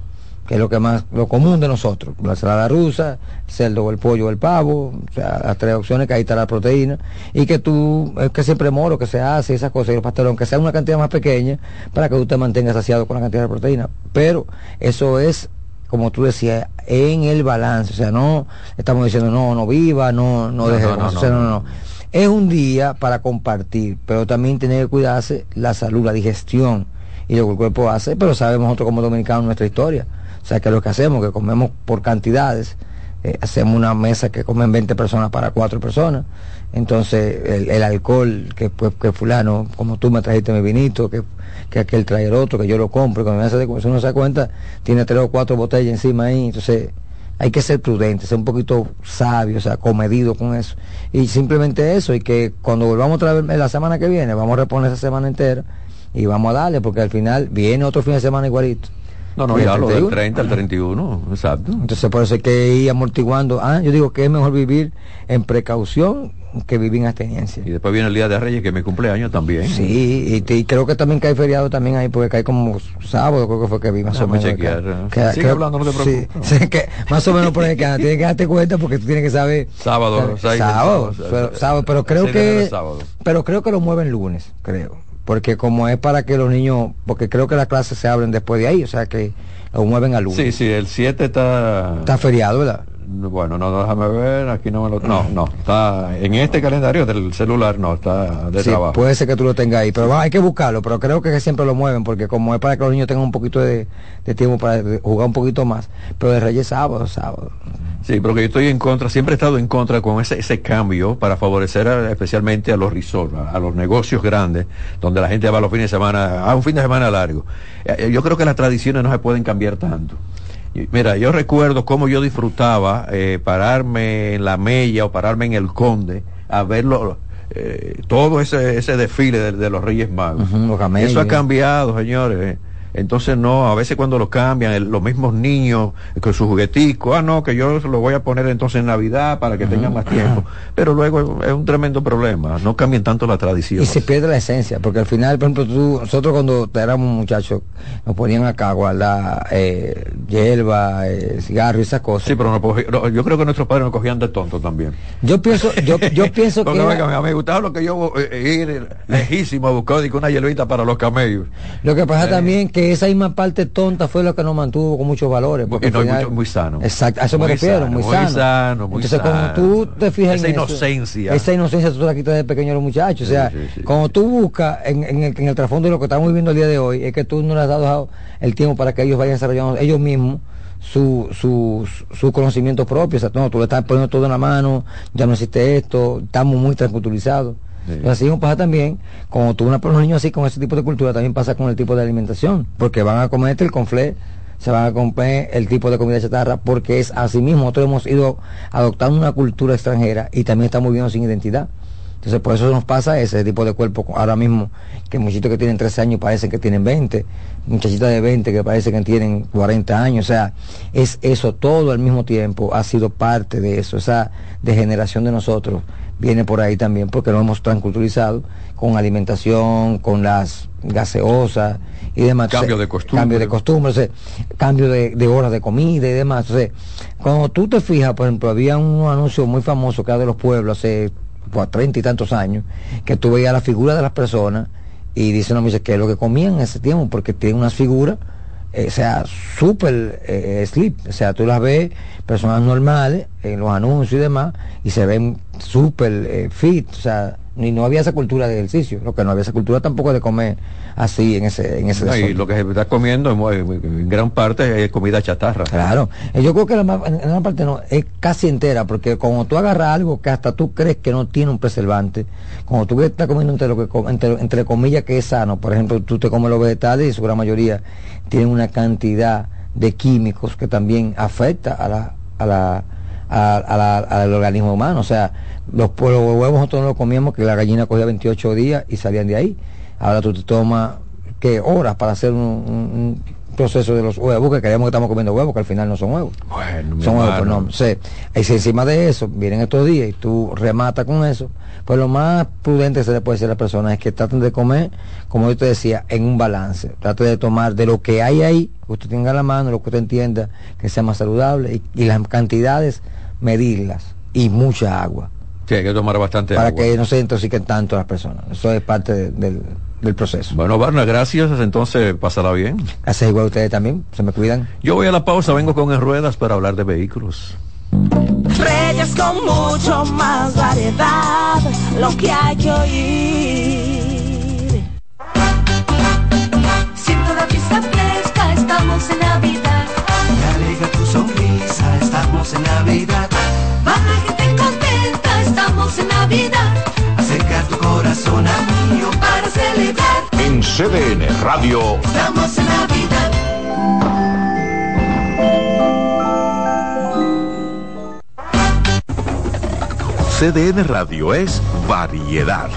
que es lo que más, lo común de nosotros. La ensalada rusa, el cerdo el pollo o el pavo, o sea, las tres opciones que ahí está la proteína. Y que tú, es que siempre moro que se hace, esas cosas, y los pasteles, aunque sea una cantidad más pequeña, para que tú te mantengas saciado con la cantidad de proteína. Pero eso es como tú decías, en el balance. O sea, no estamos diciendo, no, no viva, no, no, No, deje no, de no, comer". no, O sea, no, no. Es un día para compartir, pero también tiene que cuidarse la salud, la digestión y lo que el cuerpo hace, pero sabemos nosotros como dominicanos nuestra historia. O sea, que lo que hacemos, que comemos por cantidades, eh, hacemos una mesa que comen 20 personas para 4 personas. Entonces, el, alcohol, que pues que fulano, como tú me trajiste mi vinito, que, que aquel trae el otro, que yo lo compro, cuando me hace si uno se da cuenta, tiene tres o cuatro botellas encima ahí. Entonces, hay que ser prudente, ser un poquito sabio, o sea, comedido con eso. Y simplemente eso, y que cuando volvamos otra vez la semana que viene, vamos a reponer esa semana entera y vamos a darle, porque al final viene otro fin de semana igualito. No, no, Y el ya lo del 31. 30 al 31, exacto. Entonces por eso hay que ir amortiguando. Ah, yo digo que es mejor vivir en precaución que vivir en absteniencia. Y después viene el Día de Reyes, que es mi cumpleaños también. Sí, y, te- y creo que también cae feriado también ahí, porque cae como sábado, creo que fue que vi más o menos. chequear. que- que- Sigue que- hablando, no te preocupes. sí, que más o menos por ahí que tienes que darte cuenta porque tú tienes que saber. Sábado, Sábado, sábado, sábado, pero, creo que sábado. pero creo que lo mueven lunes, creo. Porque como es para que los niños, porque creo que las clases se abren después de ahí, o sea que lo mueven al lunes. Sí, sí, el 7 está... Está feriado, ¿verdad? Bueno, no, déjame ver, aquí no me lo... No, no, está... En este calendario del celular no, está de Sí, trabajo. puede ser que tú lo tengas ahí, pero va, hay que buscarlo, pero creo que siempre lo mueven, porque como es para que los niños tengan un poquito de, de tiempo para jugar un poquito más, pero de Reyes sábado, sábado. Sí, porque yo estoy en contra, siempre he estado en contra con ese, ese cambio para favorecer a- especialmente a los resorts, a, a los negocios grandes, donde la gente va los fines de semana, a un fin de semana largo. Eh, eh, yo creo que las tradiciones no se pueden cambiar tanto. Mira, yo recuerdo cómo yo disfrutaba eh, pararme en la Mella o pararme en el Conde a verlo, eh, todo ese, ese desfile de, de los Reyes Magos. Los camellos. Eso ha cambiado, señores. Entonces no, a veces cuando lo cambian, el- los mismos niños con su juguetico, ah no, que yo lo voy a poner entonces en Navidad para que tengan más tiempo. Pero luego es un tremendo problema, no cambien tanto la tradición. Y se pierde la esencia, porque al final, por ejemplo, tú, nosotros cuando éramos muchachos, nos ponían acá a guardar eh, hierba, eh, cigarro y esas cosas. Sí, pero no, yo creo que nuestros padres nos cogían de tonto también. Yo pienso, yo, yo pienso que era- me gustaba lo que yo eh, ir lejísimo a buscar una hierbita para los camellos. lo que pasa Eh. también que que esa misma parte tonta fue lo que nos mantuvo con muchos valores. Porque no, final- muy, sano. Exacto, a eso Muy me refiero, sano, muy muy sano. sano, muy Entonces, sano. cuando tú te fijas Esa en eso, inocencia. esa inocencia tú la quitas de pequeño a los muchachos. o sea, Sí, sí, cuando tú buscas en, en el, en el trasfondo de lo que estamos viviendo el día de hoy, es que tú no les has dado el tiempo para que ellos vayan desarrollando ellos mismos su, su, su conocimiento propio. O sea, no, tú le estás poniendo todo en la mano, ya no existe esto, estamos muy transculturizados. Y así mismo pasa también, cuando tú una, unos niños así con ese tipo de cultura, también pasa con el tipo de alimentación, porque van a comerte el conflé, se van a comer el tipo de comida chatarra, porque es así mismo, nosotros hemos ido adoptando una cultura extranjera y también estamos viviendo sin identidad. Entonces, por eso nos pasa ese tipo de cuerpo ahora mismo, que muchachitos que tienen 13 años parecen que tienen 20, muchachitas de 20 que parecen que tienen 40 años, o sea, es eso todo al mismo tiempo, ha sido parte de eso, esa degeneración de nosotros viene por ahí también, porque lo hemos transculturizado con alimentación, con las gaseosas y demás. Cambio de costumbre. Cambio de costumbre, entonces, cambio de, de horas de comida y demás. Entonces, cuando tú te fijas, por ejemplo, había un anuncio muy famoso que era de los pueblos hace pues, treinta y tantos años, que tú veías la figura de las personas y dicen, no, me dice que es lo que comían en ese tiempo, porque tienen unas figuras, eh, o sea, súper eh, sleep, o sea, tú las ves, personas normales, en los anuncios y demás, y se ven súper eh, fit, o sea, ni no había esa cultura de ejercicio, lo que no había esa cultura tampoco de comer así en ese, en ese No, y lo que se está comiendo en, gran parte es comida chatarra. Claro, Eh, yo creo que la ma- en una parte no, es casi entera, porque cuando tú agarras algo que hasta tú crees que no tiene un preservante, cuando tú estás comiendo entre, lo que, entre, entre comillas que es sano, por ejemplo, tú te comes los vegetales y su gran mayoría tienen una cantidad de químicos que también afecta a la, a la, a- a la- al organismo humano. O sea, los, los huevos nosotros no los comíamos, que la gallina cogía 28 días y salían de ahí. Ahora tú te tomas, ¿qué? Horas para hacer un, proceso de los huevos, que creemos que estamos comiendo huevos, que al final no son huevos. Bueno, son huevos, no. Sea, y si encima de eso vienen estos días y tú rematas con eso, pues lo más prudente que se le puede decir a la persona es que traten de comer, como yo te decía, en un balance. Trate de tomar de lo que hay ahí, que usted tenga a la mano, lo que usted entienda que sea más saludable y, y las cantidades medirlas y mucha agua Sí, hay que tomar bastante para agua. que no se intoxiquen tanto las personas. Eso es parte de- del, del proceso. Bueno, Barna, gracias. Entonces, pásala bien. Gracias igual a ustedes también, se me cuidan. Yo voy a la pausa, vengo con En Ruedas para hablar de vehículos. Reyes con mucho más variedad, lo que hay que oír. Siento la fiesta fresca, estamos en Navidad. Me alegra tu sonrisa, estamos en Navidad. Baja estamos en Navidad. Acerca tu corazón a mío Para celebrar, En CDN Radio, estamos en Navidad. CDN Radio es variedad.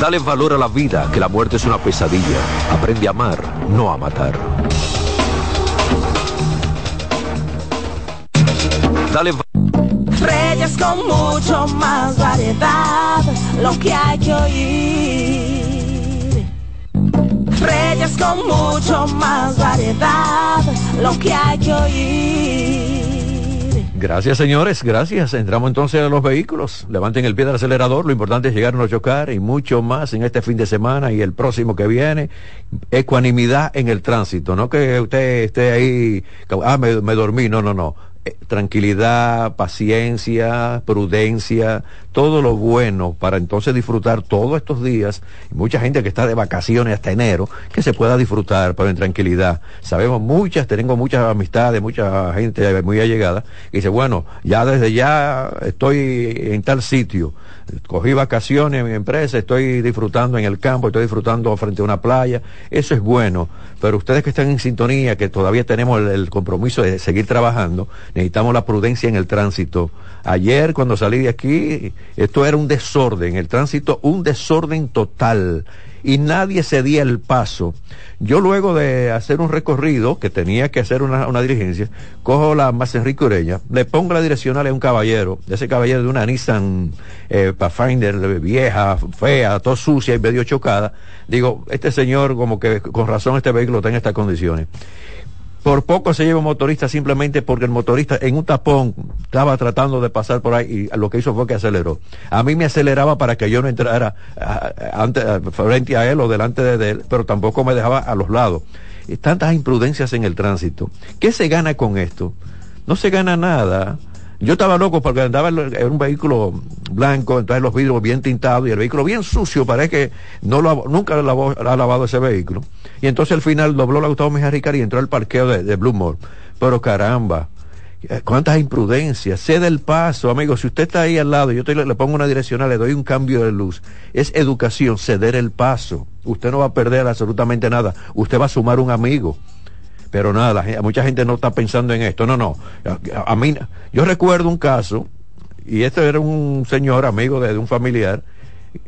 Dale valor a la vida, que la muerte es una pesadilla. Aprende a amar, no a matar. Dale va- Reyes con mucho más variedad, lo que hay que oír. Reyes con mucho más variedad, lo que hay que oír. Gracias, señores, gracias. Entramos entonces a los vehículos. Levanten el pie del acelerador. Lo importante es llegar a chocar y mucho más en este fin de semana y el próximo que viene. Ecuanimidad en el tránsito. No que usted esté ahí, ah, me dormí. No, no, no. Eh, tranquilidad, paciencia, prudencia, todo lo bueno para entonces disfrutar todos estos días. Y mucha gente que está de vacaciones hasta enero, que se pueda disfrutar, pero en tranquilidad. Sabemos muchas, tenemos muchas amistades, mucha gente muy allegada, que dice, bueno, ya desde ya estoy en tal sitio, cogí vacaciones en mi empresa, estoy disfrutando en el campo, estoy disfrutando frente a una playa, eso es bueno, pero ustedes que están en sintonía, que todavía tenemos el, el compromiso de seguir trabajando, necesitamos la prudencia en el tránsito. Ayer cuando salí de aquí, esto era un desorden, el tránsito un desorden total y nadie cedía el paso. Yo luego de hacer un recorrido, que tenía que hacer una, una diligencia, cojo la más Enrique Ureña, le pongo la direccional a un caballero, ese caballero de una Nissan eh, Pathfinder vieja, fea, todo sucia y medio chocada. Digo, este señor como que con razón este vehículo está en estas condiciones. Por poco se lleva un motorista simplemente porque el motorista en un tapón estaba tratando de pasar por ahí y lo que hizo fue que aceleró. A mí me aceleraba para que yo no entrara frente a él o delante de él, pero tampoco me dejaba a los lados. Tantas imprudencias en el tránsito. ¿Qué se gana con esto? No se gana nada. Yo estaba loco porque andaba en un vehículo blanco, entonces los vidrios bien tintados y el vehículo bien sucio, parece que no lo, nunca lo ha lavado ese vehículo. Y entonces al final dobló la Gustavo Mejía Ricard y entró al parqueo de, de Blue Mall. Pero caramba, eh, cuántas imprudencias. Cede el paso, amigo. Si usted está ahí al lado, yo le, pongo una direccional, le doy un cambio de luz. Es educación, ceder el paso. Usted no va a perder absolutamente nada. Usted va a sumar un amigo. Pero nada, mucha gente no está pensando en esto. No, no. A, a yo recuerdo un caso, y este era un señor amigo de un familiar,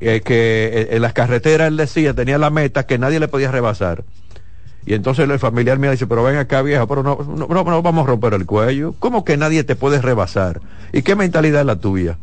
eh, que eh, en las carreteras él decía, tenía la meta que nadie le podía rebasar. Y entonces el familiar mío dice, pero ven acá viejo, pero no, no, no, no vamos a romper el cuello. ¿Cómo que nadie te puede rebasar? ¿Y qué mentalidad es la tuya?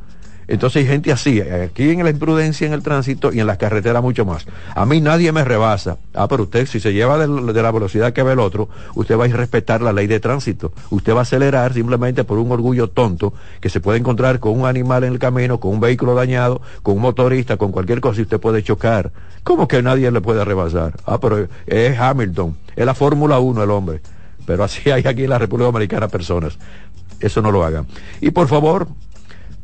Entonces hay gente así, aquí en la imprudencia en el tránsito y en las carreteras mucho más. A mí nadie me rebasa. Ah, pero usted si se lleva de, la velocidad que ve el otro, usted va a respetar la ley de tránsito. Usted va a acelerar simplemente por un orgullo tonto que se puede encontrar con un animal en el camino, con un vehículo dañado, con un motorista, con cualquier cosa y usted puede chocar. ¿Cómo que nadie le puede rebasar? Ah, pero es Hamilton, es la Fórmula 1 el hombre. Pero así hay aquí en la República Dominicana personas. Eso no lo hagan. Y por favor,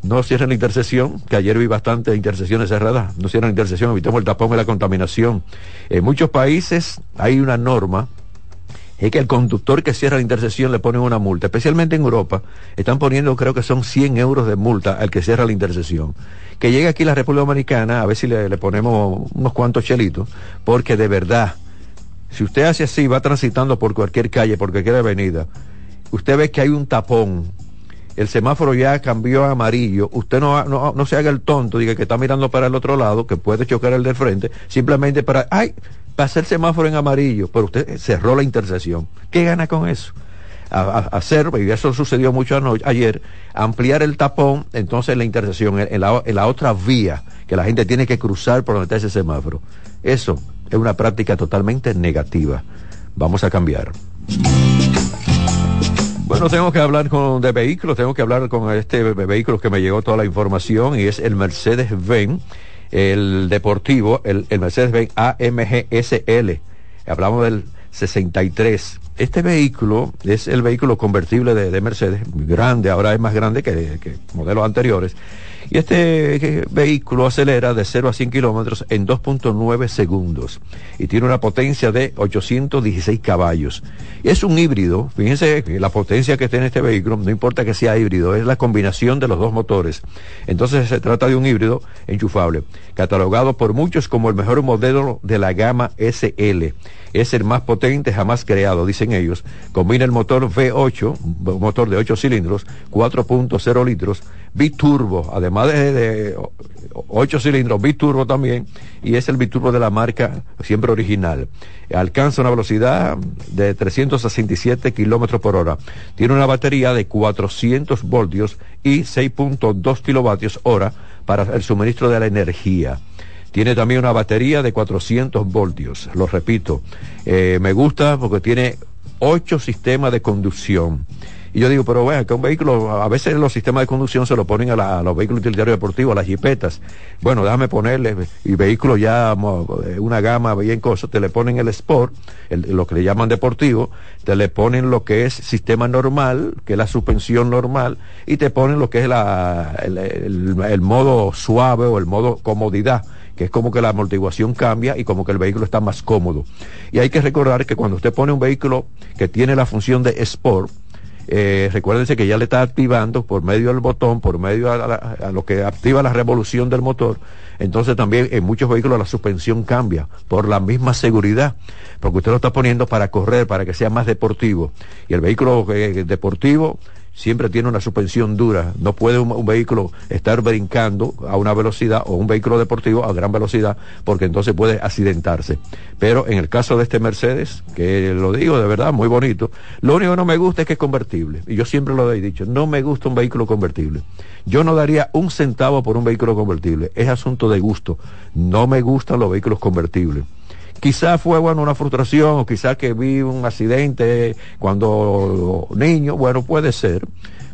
no cierren la intersección, que ayer vi bastantes intersecciones cerradas. No cierren la intersección, evitemos el tapón y la contaminación. En muchos países hay una norma, es que el conductor que cierra la intersección le ponen una multa. Especialmente en Europa, están poniendo, creo que son 100 euros de multa al que cierra la intersección. Que llegue aquí la República Dominicana, a ver si le, le ponemos unos cuantos chelitos, porque de verdad, si usted hace así, va transitando por cualquier calle, por cualquier avenida, usted ve que hay un tapón, el semáforo ya cambió a amarillo, usted no, no, no se haga el tonto, diga que está mirando para el otro lado, que puede chocar el del frente, simplemente para, ay, pasa el semáforo en amarillo, pero usted cerró la intersección. ¿Qué gana con eso? A, a- hacer, y eso sucedió mucho ano- ayer, ampliar el tapón, entonces la intersección, en, en la, en la otra vía, que la gente tiene que cruzar por donde está ese semáforo. Eso es una práctica totalmente negativa. Vamos a cambiar. Bueno, tengo que hablar con, de vehículos, tengo que hablar con este ve- vehículo que me llegó toda la información y es el Mercedes-Benz, el deportivo, el, Mercedes-Benz AMG SL. Hablamos del 63. Este vehículo es el vehículo convertible de, de Mercedes, grande, ahora es más grande que modelos anteriores. Y este eh, vehículo acelera de 0 a 100 kilómetros en 2.9 segundos y tiene una potencia de 816 caballos. Es un híbrido, fíjense que la potencia que tiene este vehículo, no importa que sea híbrido, es la combinación de los dos motores. Entonces se trata de un híbrido enchufable, catalogado por muchos como el mejor modelo de la gama SL. Es el más potente jamás creado, dicen ellos. Combina el motor V8, un motor de 8 cilindros, 4.0 litros, biturbo, además de, de 8 cilindros, biturbo también, y es el biturbo de la marca siempre original. Alcanza una velocidad de 367 kilómetros por hora. Tiene una batería de 400 voltios y 6.2 kilovatios hora para el suministro de la energía. Tiene también una batería de 400 voltios, lo repito. Eh, me gusta porque tiene ocho sistemas de conducción. Y yo digo, pero bueno, que un vehículo, a veces los sistemas de conducción se lo ponen a, la- a los vehículos utilitarios deportivos, a las jipetas. Bueno, déjame ponerle, y vehículos ya, una gama bien cosa, te le ponen el Sport, el- lo que le llaman deportivo, te le ponen lo que es sistema normal, que es la suspensión normal, y te ponen lo que es la, el modo suave o el modo comodidad que es como que la amortiguación cambia y como que el vehículo está más cómodo. Y hay que recordar que cuando usted pone un vehículo que tiene la función de Sport, eh, recuérdense que ya le está activando por medio del botón, por medio a, la- lo que activa la revolución del motor. Entonces también en muchos vehículos la suspensión cambia por la misma seguridad, porque usted lo está poniendo para correr, para que sea más deportivo. Y el vehículo eh, deportivo siempre tiene una suspensión dura. No puede un, vehículo estar brincando a una velocidad o un vehículo deportivo a gran velocidad porque entonces puede accidentarse. Pero en el caso de este Mercedes, que lo digo de verdad, muy bonito, lo único que no me gusta es que es convertible. Y yo siempre lo he dicho, no me gusta un vehículo convertible. Yo no daría un centavo por un vehículo convertible. Es asunto de gusto. No me gustan los vehículos convertibles Quizás fue, bueno, una frustración, o quizás que vi un accidente cuando niño, bueno, puede ser,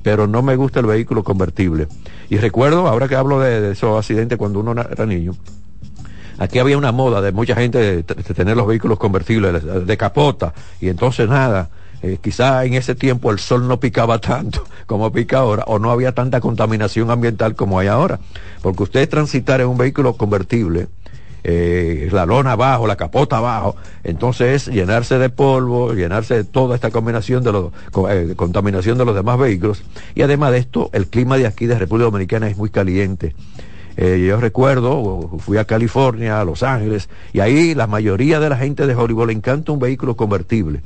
pero no me gusta el vehículo convertible. Y recuerdo, ahora que hablo de, esos accidentes cuando uno era niño, aquí había una moda de mucha gente de, tener los vehículos convertibles de, de capota, y entonces nada, eh, quizá en ese tiempo el sol no picaba tanto como pica ahora, o no había tanta contaminación ambiental como hay ahora. Porque usted transitar en un vehículo convertible, eh, la lona abajo, la capota abajo, entonces es llenarse de polvo, llenarse de toda esta combinación de los, eh, contaminación de los demás vehículos. Y además de esto, el clima de aquí de República Dominicana es muy caliente. Eh, yo recuerdo, fui a California, a Los Ángeles, y ahí la mayoría de la gente de Hollywood le encanta un vehículo convertible.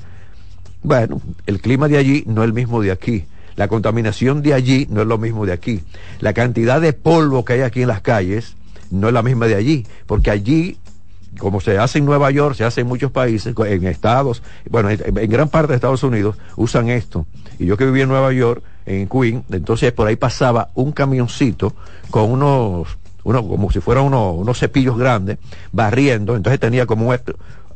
Bueno, el clima de allí no es el mismo de aquí. La contaminación de allí no es lo mismo de aquí. La cantidad de polvo que hay aquí en las calles no es la misma de allí, porque allí, como se hace en Nueva York, se hace en muchos países, en estados, bueno, en, gran parte de Estados Unidos usan esto. Y yo que viví en Nueva York, en Queen, entonces por ahí pasaba un camioncito con unos, uno, como si fueran unos, unos cepillos grandes, barriendo, entonces tenía como un,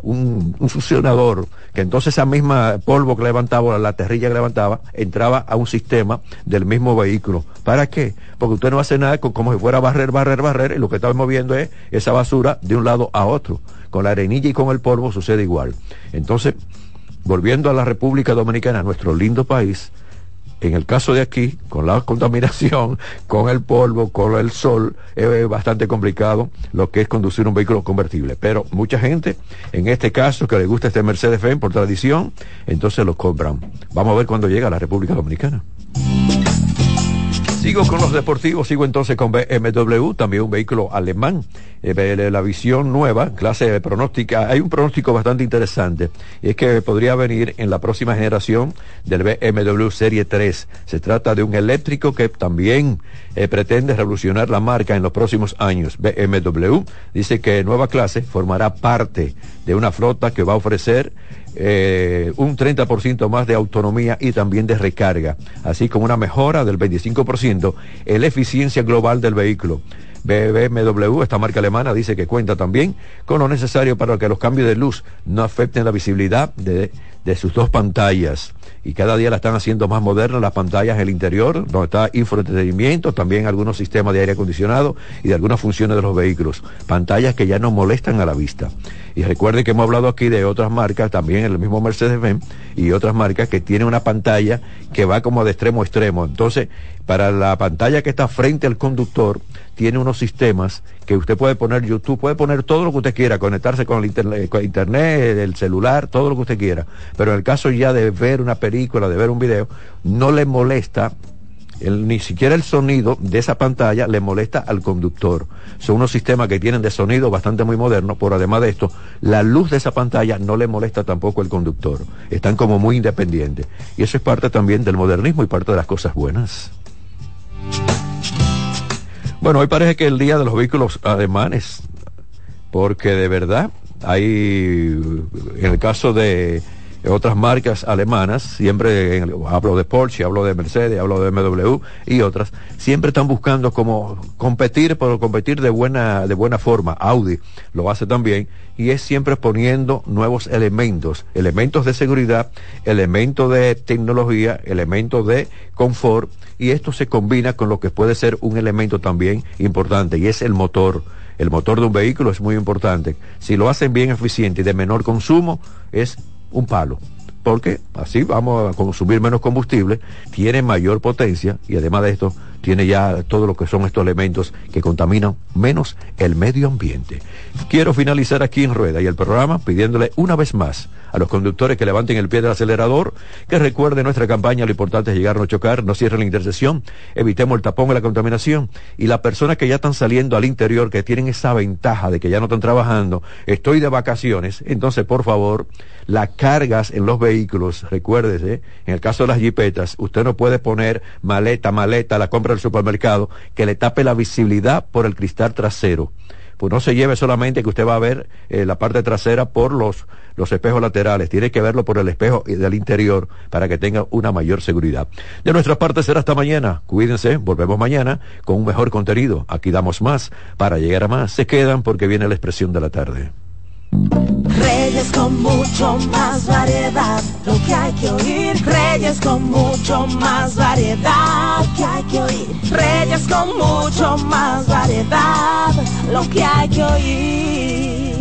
un, un, succionador, que entonces esa misma polvo que levantaba, la terrilla que levantaba, entraba a un sistema del mismo vehículo. ¿Para qué? Porque usted no hace nada con, como si fuera barrer, barrer, barrer, y lo que está moviendo es esa basura de un lado a otro. Con la arenilla y con el polvo sucede igual. Entonces, volviendo a la República Dominicana, nuestro lindo país, en el caso de aquí, con la contaminación, con el polvo, con el sol, es bastante complicado lo que es conducir un vehículo convertible. Pero mucha gente, en este caso, que le gusta este Mercedes-Benz por tradición, entonces lo compran. Vamos a ver cuándo llega a la República Dominicana. Sigo con los deportivos, sigo entonces con BMW, también un vehículo alemán, eh, la visión nueva, clase de pronóstica. Hay un pronóstico bastante interesante, y es que podría venir en la próxima generación del BMW Serie 3. Se trata de un eléctrico que también eh, pretende revolucionar la marca en los próximos años. BMW dice que nueva clase formará parte de una flota que va a ofrecer eh, un 30% más de autonomía y también de recarga, así como una mejora del 25% en la eficiencia global del vehículo. BMW, esta marca alemana, dice que cuenta también con lo necesario para que los cambios de luz no afecten la visibilidad de, sus dos pantallas y cada día la están haciendo más moderna las pantallas en el interior, donde está infoentretenimiento, también algunos sistemas de aire acondicionado y de algunas funciones de los vehículos. Pantallas que ya no molestan a la vista. Y recuerden que hemos hablado aquí de otras marcas, también el mismo Mercedes-Benz y otras marcas que tienen una pantalla que va como de extremo a extremo. Entonces, para la pantalla que está frente al conductor, tiene unos sistemas que usted puede poner YouTube, puede poner todo lo que usted quiera, conectarse con el internet, con internet, el celular, todo lo que usted quiera. Pero en el caso ya de ver una película, de ver un video, no le molesta ni siquiera el sonido de esa pantalla le molesta al conductor. Son unos sistemas que tienen de sonido bastante muy modernos, por además de esto, la luz de esa pantalla no le molesta tampoco al conductor. Están como muy independientes. Y eso es parte también del modernismo y parte de las cosas buenas. Bueno, hoy parece que el día de los vehículos alemanes, porque de verdad hay, en el caso de otras marcas alemanas, siempre hablo de Porsche, hablo de Mercedes, hablo de BMW y otras, siempre están buscando como competir, pero competir de buena, de buena forma. Audi lo hace también y es siempre poniendo nuevos elementos, elementos de seguridad, elementos de tecnología, elementos de confort y esto se combina con lo que puede ser un elemento también importante y es el motor. El motor de un vehículo es muy importante. Si lo hacen bien eficiente y de menor consumo, es un palo. Porque así vamos a consumir menos combustible, tiene mayor potencia y además de esto tiene ya todo lo que son estos elementos que contaminan menos el medio ambiente. Quiero finalizar aquí en Rueda y el programa pidiéndole una vez más a los conductores que levanten el pie del acelerador, que recuerden nuestra campaña, lo importante es llegar, no chocar, no cierren la intersección, evitemos el tapón y la contaminación. Y las personas que ya están saliendo al interior, que tienen esa ventaja de que ya no están trabajando, estoy de vacaciones, entonces por favor, las cargas en los vehículos, recuérdese, en el caso de las jipetas, usted no puede poner maleta, maleta, la compra del supermercado, que le tape la visibilidad por el cristal trasero. Pues no se lleve solamente que usted va a ver eh, la parte trasera por los, los espejos laterales, tiene que verlo por el espejo del interior para que tenga una mayor seguridad. De nuestra parte será hasta mañana. Cuídense, volvemos mañana con un mejor contenido. Aquí damos más para llegar a más. Se quedan porque viene la expresión de la tarde. Reyes con mucho más variedad, lo que hay que oír. Reyes con mucho más variedad, lo que hay que oír. Reyes con mucho más variedad, lo que hay que oír.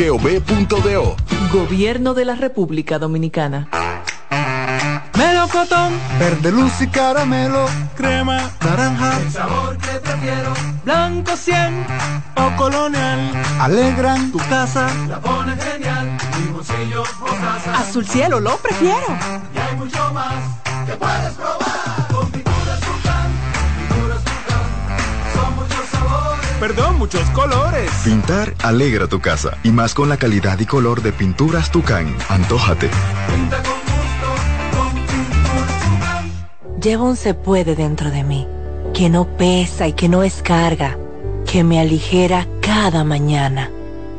presidencia.gov.do. Gobierno de la República Dominicana. Melocotón, verde luz y caramelo, crema, naranja, El sabor que prefiero, blanco 100 o colonial, alegran tu casa. la pone genial, mi bolsillo mostaza. Azul cielo, lo prefiero. Y hay mucho más que puedes probar. Perdón, muchos colores. Pintar alegra tu casa y más con la calidad y color de pinturas Tucán. Antójate. Pinta con gusto, con pinturas Tucán. Llevo un se puede dentro de mí, que no pesa y que no es carga, que me aligera cada mañana.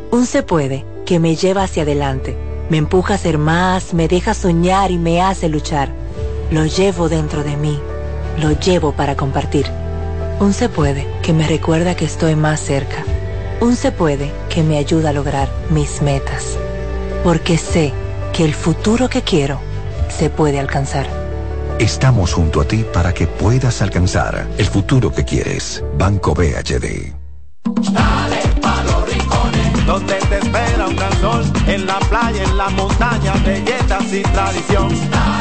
Un se puede que me lleva hacia adelante, me empuja a ser más, me deja soñar y me hace luchar. Lo llevo dentro de mí, lo llevo para compartir. Un se puede que me recuerda que estoy más cerca. Un se puede que me ayuda a lograr mis metas. Porque sé que el futuro que quiero se puede alcanzar. Estamos junto a ti para que puedas alcanzar el futuro que quieres. Banco BHD. Dale pa' los rincones, donde te espera un gran sol, en la playa, en la montaña, belletas y tradición. dale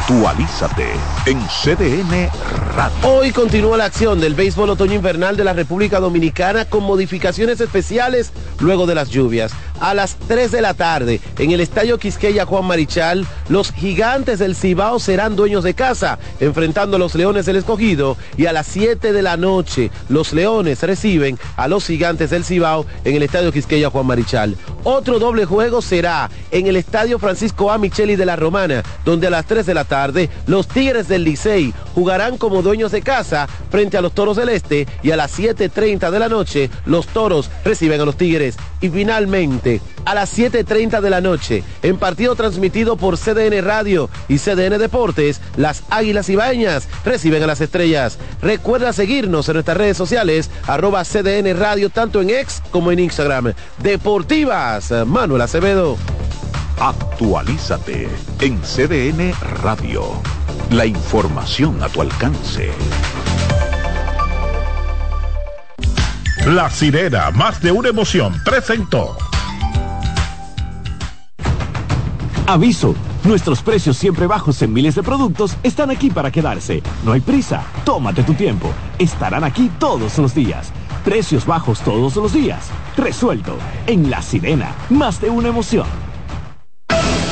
Actualízate en CDN Radio. Hoy continúa la acción del béisbol otoño invernal de la República Dominicana con modificaciones especiales luego de las lluvias. A las 3 de la tarde, en el Estadio Quisqueya Juan Marichal, los gigantes del Cibao serán dueños de casa, enfrentando a los Leones del Escogido. Y a las 7 de la noche, los Leones reciben a los gigantes del Cibao en el Estadio Quisqueya Juan Marichal. Otro doble juego será en el Estadio Francisco A. Micheli de la Romana, donde a las 3 de la tarde, los Tigres del Licey jugarán como dueños de casa frente a los Toros del Este y a las 7.30 de la noche, los Toros reciben a los Tigres. Y finalmente, a las 7.30 de la noche, en partido transmitido por CDN Radio y CDN Deportes, las Águilas Ibaeñas reciben a las Estrellas. Recuerda seguirnos en nuestras redes sociales, arroba CDN Radio, tanto en X como en Instagram. Deportivas, Manuel Acevedo. Actualízate en CDN Radio. La información a tu alcance. La sirena, más de una emoción, presentó. Aviso, nuestros precios siempre bajos en miles de productos están aquí para quedarse. No hay prisa, tómate tu tiempo. Estarán aquí todos los días. Precios bajos todos los días. Resuelto. En La Sirena, más de una emoción.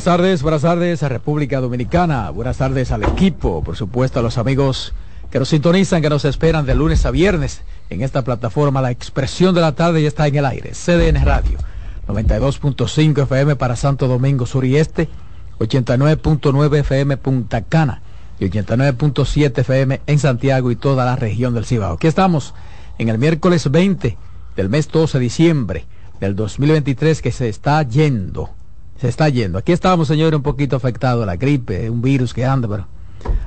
Buenas tardes, buenas tardes a República Dominicana, buenas tardes al equipo, por supuesto a los amigos que nos sintonizan, que nos esperan de lunes a viernes en esta plataforma. La expresión de la tarde ya está en el aire, CDN Radio, 92.5 FM para Santo Domingo Sur y Este, 89.9 FM Punta Cana y 89.7 FM en Santiago y toda la región del Cibao. Aquí estamos en el miércoles 20 del mes 12 de diciembre del 2023 que se está yendo se está yendo. Aquí estamos, señores, un poquito afectados, la gripe, un virus que anda, pero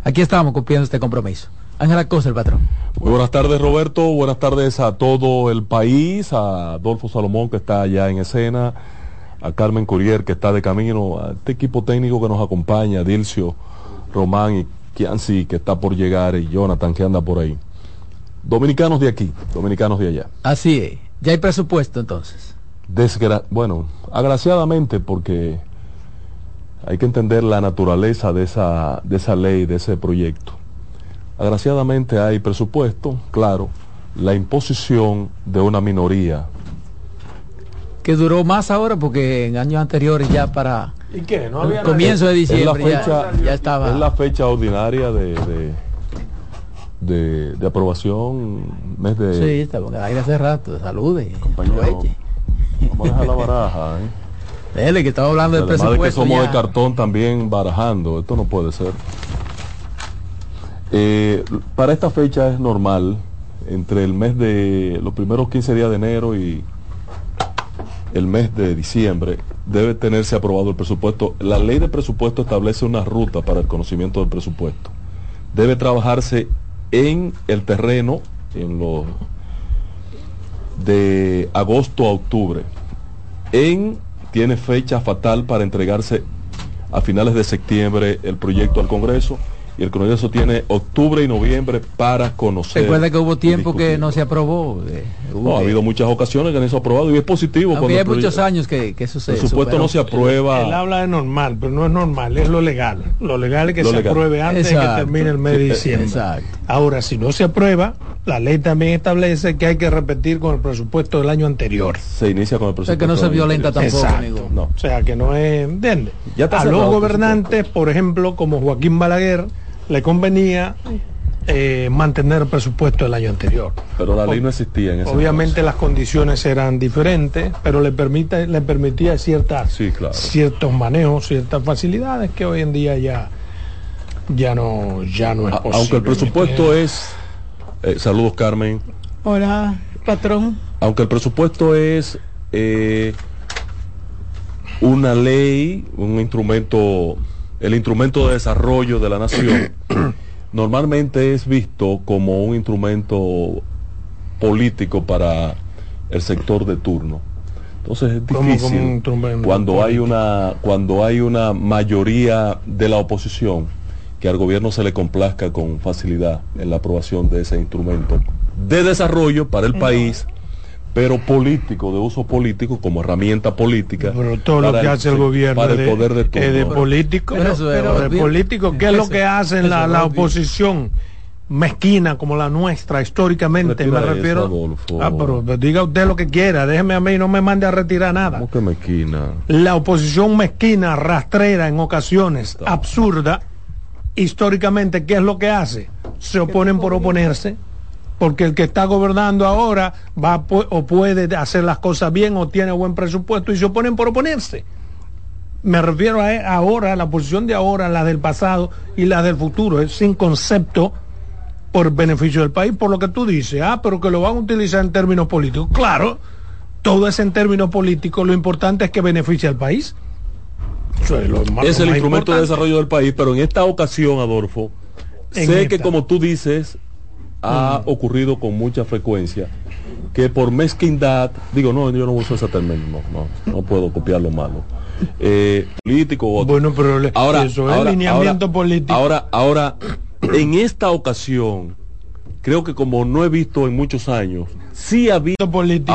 aquí estamos cumpliendo este compromiso. Ángela Cosa, el patrón. Muy buenas tardes, Roberto. Buenas tardes a todo el país, a Adolfo Salomón, que está allá en escena, a Carmen Curier, que está de camino, a este equipo técnico que nos acompaña, Dilcio, Román y Kianci, que está por llegar, y Jonathan, que anda por ahí. Dominicanos de aquí, dominicanos de allá. Así es. Ya hay presupuesto entonces. Desgra bueno, agraciadamente porque hay que entender la naturaleza de esa, de esa ley, de ese proyecto. Agraciadamente hay presupuesto, claro, la imposición de una minoría. Que duró más ahora porque en años anteriores ya para ¿Y qué? ¿No el comienzo de diciembre es la fecha, ya, ya, estaba. Es la fecha ordinaria de, de, de, de aprobación, mes de... Sí, está con el aire hace rato, salude. Compañero, Vamos a dejar la baraja, ¿eh? Dele, que estaba hablando del presupuesto. de que somos ya. de cartón también barajando, esto no puede ser. Eh, para esta fecha es normal, entre el mes de los primeros 15 días de enero y el mes de diciembre, debe tenerse aprobado el presupuesto. La ley de presupuesto establece una ruta para el conocimiento del presupuesto. Debe trabajarse en el terreno, en los de agosto a octubre. En tiene fecha fatal para entregarse a finales de septiembre el proyecto al Congreso y el Congreso tiene octubre y noviembre para conocer. Recuerda que hubo tiempo que no se aprobó. eh, hubo No, ha habido muchas ocasiones que no se ha aprobado y es positivo. cuando Había el muchos años que, que eso se El presupuesto no se aprueba. Él habla de normal, pero no es normal, es lo legal. Lo legal es que Lo se legal. apruebe antes de que termine el mes de diciembre. Exacto. Ahora, si no se aprueba, la ley también establece que hay que repetir con el presupuesto del año anterior. Se inicia con el O presupuesto. sea, que no se violenta anterior. tampoco, Exacto. amigo. No. O sea, que no es, ¿entiendes? Ya está A los gobernantes, por ejemplo, como Joaquín Balaguer, le convenía eh, mantener el presupuesto del año anterior. Pero la ley no existía en ese Obviamente las condiciones eran diferentes, pero le permite, le permitía ciertas, Sí, claro. ciertos manejos, ciertas facilidades que hoy en día ya, ya no, ya no es A- posible. Aunque el presupuesto es. Eh, saludos, Carmen. Hola, patrón. Aunque el presupuesto es eh, una ley, un instrumento, el instrumento de desarrollo de la nación, normalmente es visto como un instrumento político para el sector de turno. Entonces es difícil cuando hay una cuando hay una mayoría de la oposición que al gobierno se le complazca con facilidad en la aprobación de ese instrumento de desarrollo para el país, pero político, de uso político, como herramienta política. Pero todo lo para que hace el gobierno Para es el de, poder de es turno. de político. Pero de político, ¿qué es lo que hace eso la, oposición? mezquina como la nuestra históricamente me Retira refiero Adolfo. ah, pero, pero diga usted lo que quiera déjeme a mí no me mande a retirar nada ¿Cómo que mezquina? la oposición mezquina, rastrera en ocasiones, absurda, históricamente, ¿qué es lo que hace? Se oponen por oponerse, porque el que está gobernando ahora va a o puede hacer las cosas bien o tiene buen presupuesto y se oponen por oponerse. Me refiero a e- ahora, la posición de ahora, la del pasado y la del futuro. Es sin concepto por beneficio del país, por lo que tú dices. Ah, pero que lo van a utilizar en términos políticos. Claro, todo es en términos políticos. Lo importante es que beneficie al país. Es, más- el instrumento de desarrollo del país, pero en esta ocasión, Adolfo, En sé esta. que como tú dices, ha ocurrido con mucha frecuencia que por mezquindad, digo, no, yo no uso ese término, no, no, no puedo copiar lo malo. Eh, político o otro. Bueno, pero ahora, eso es ahora- lineamiento ahora- político. Ahora, ahora, en esta ocasión, creo que como no he visto en muchos años, sí ha habido político.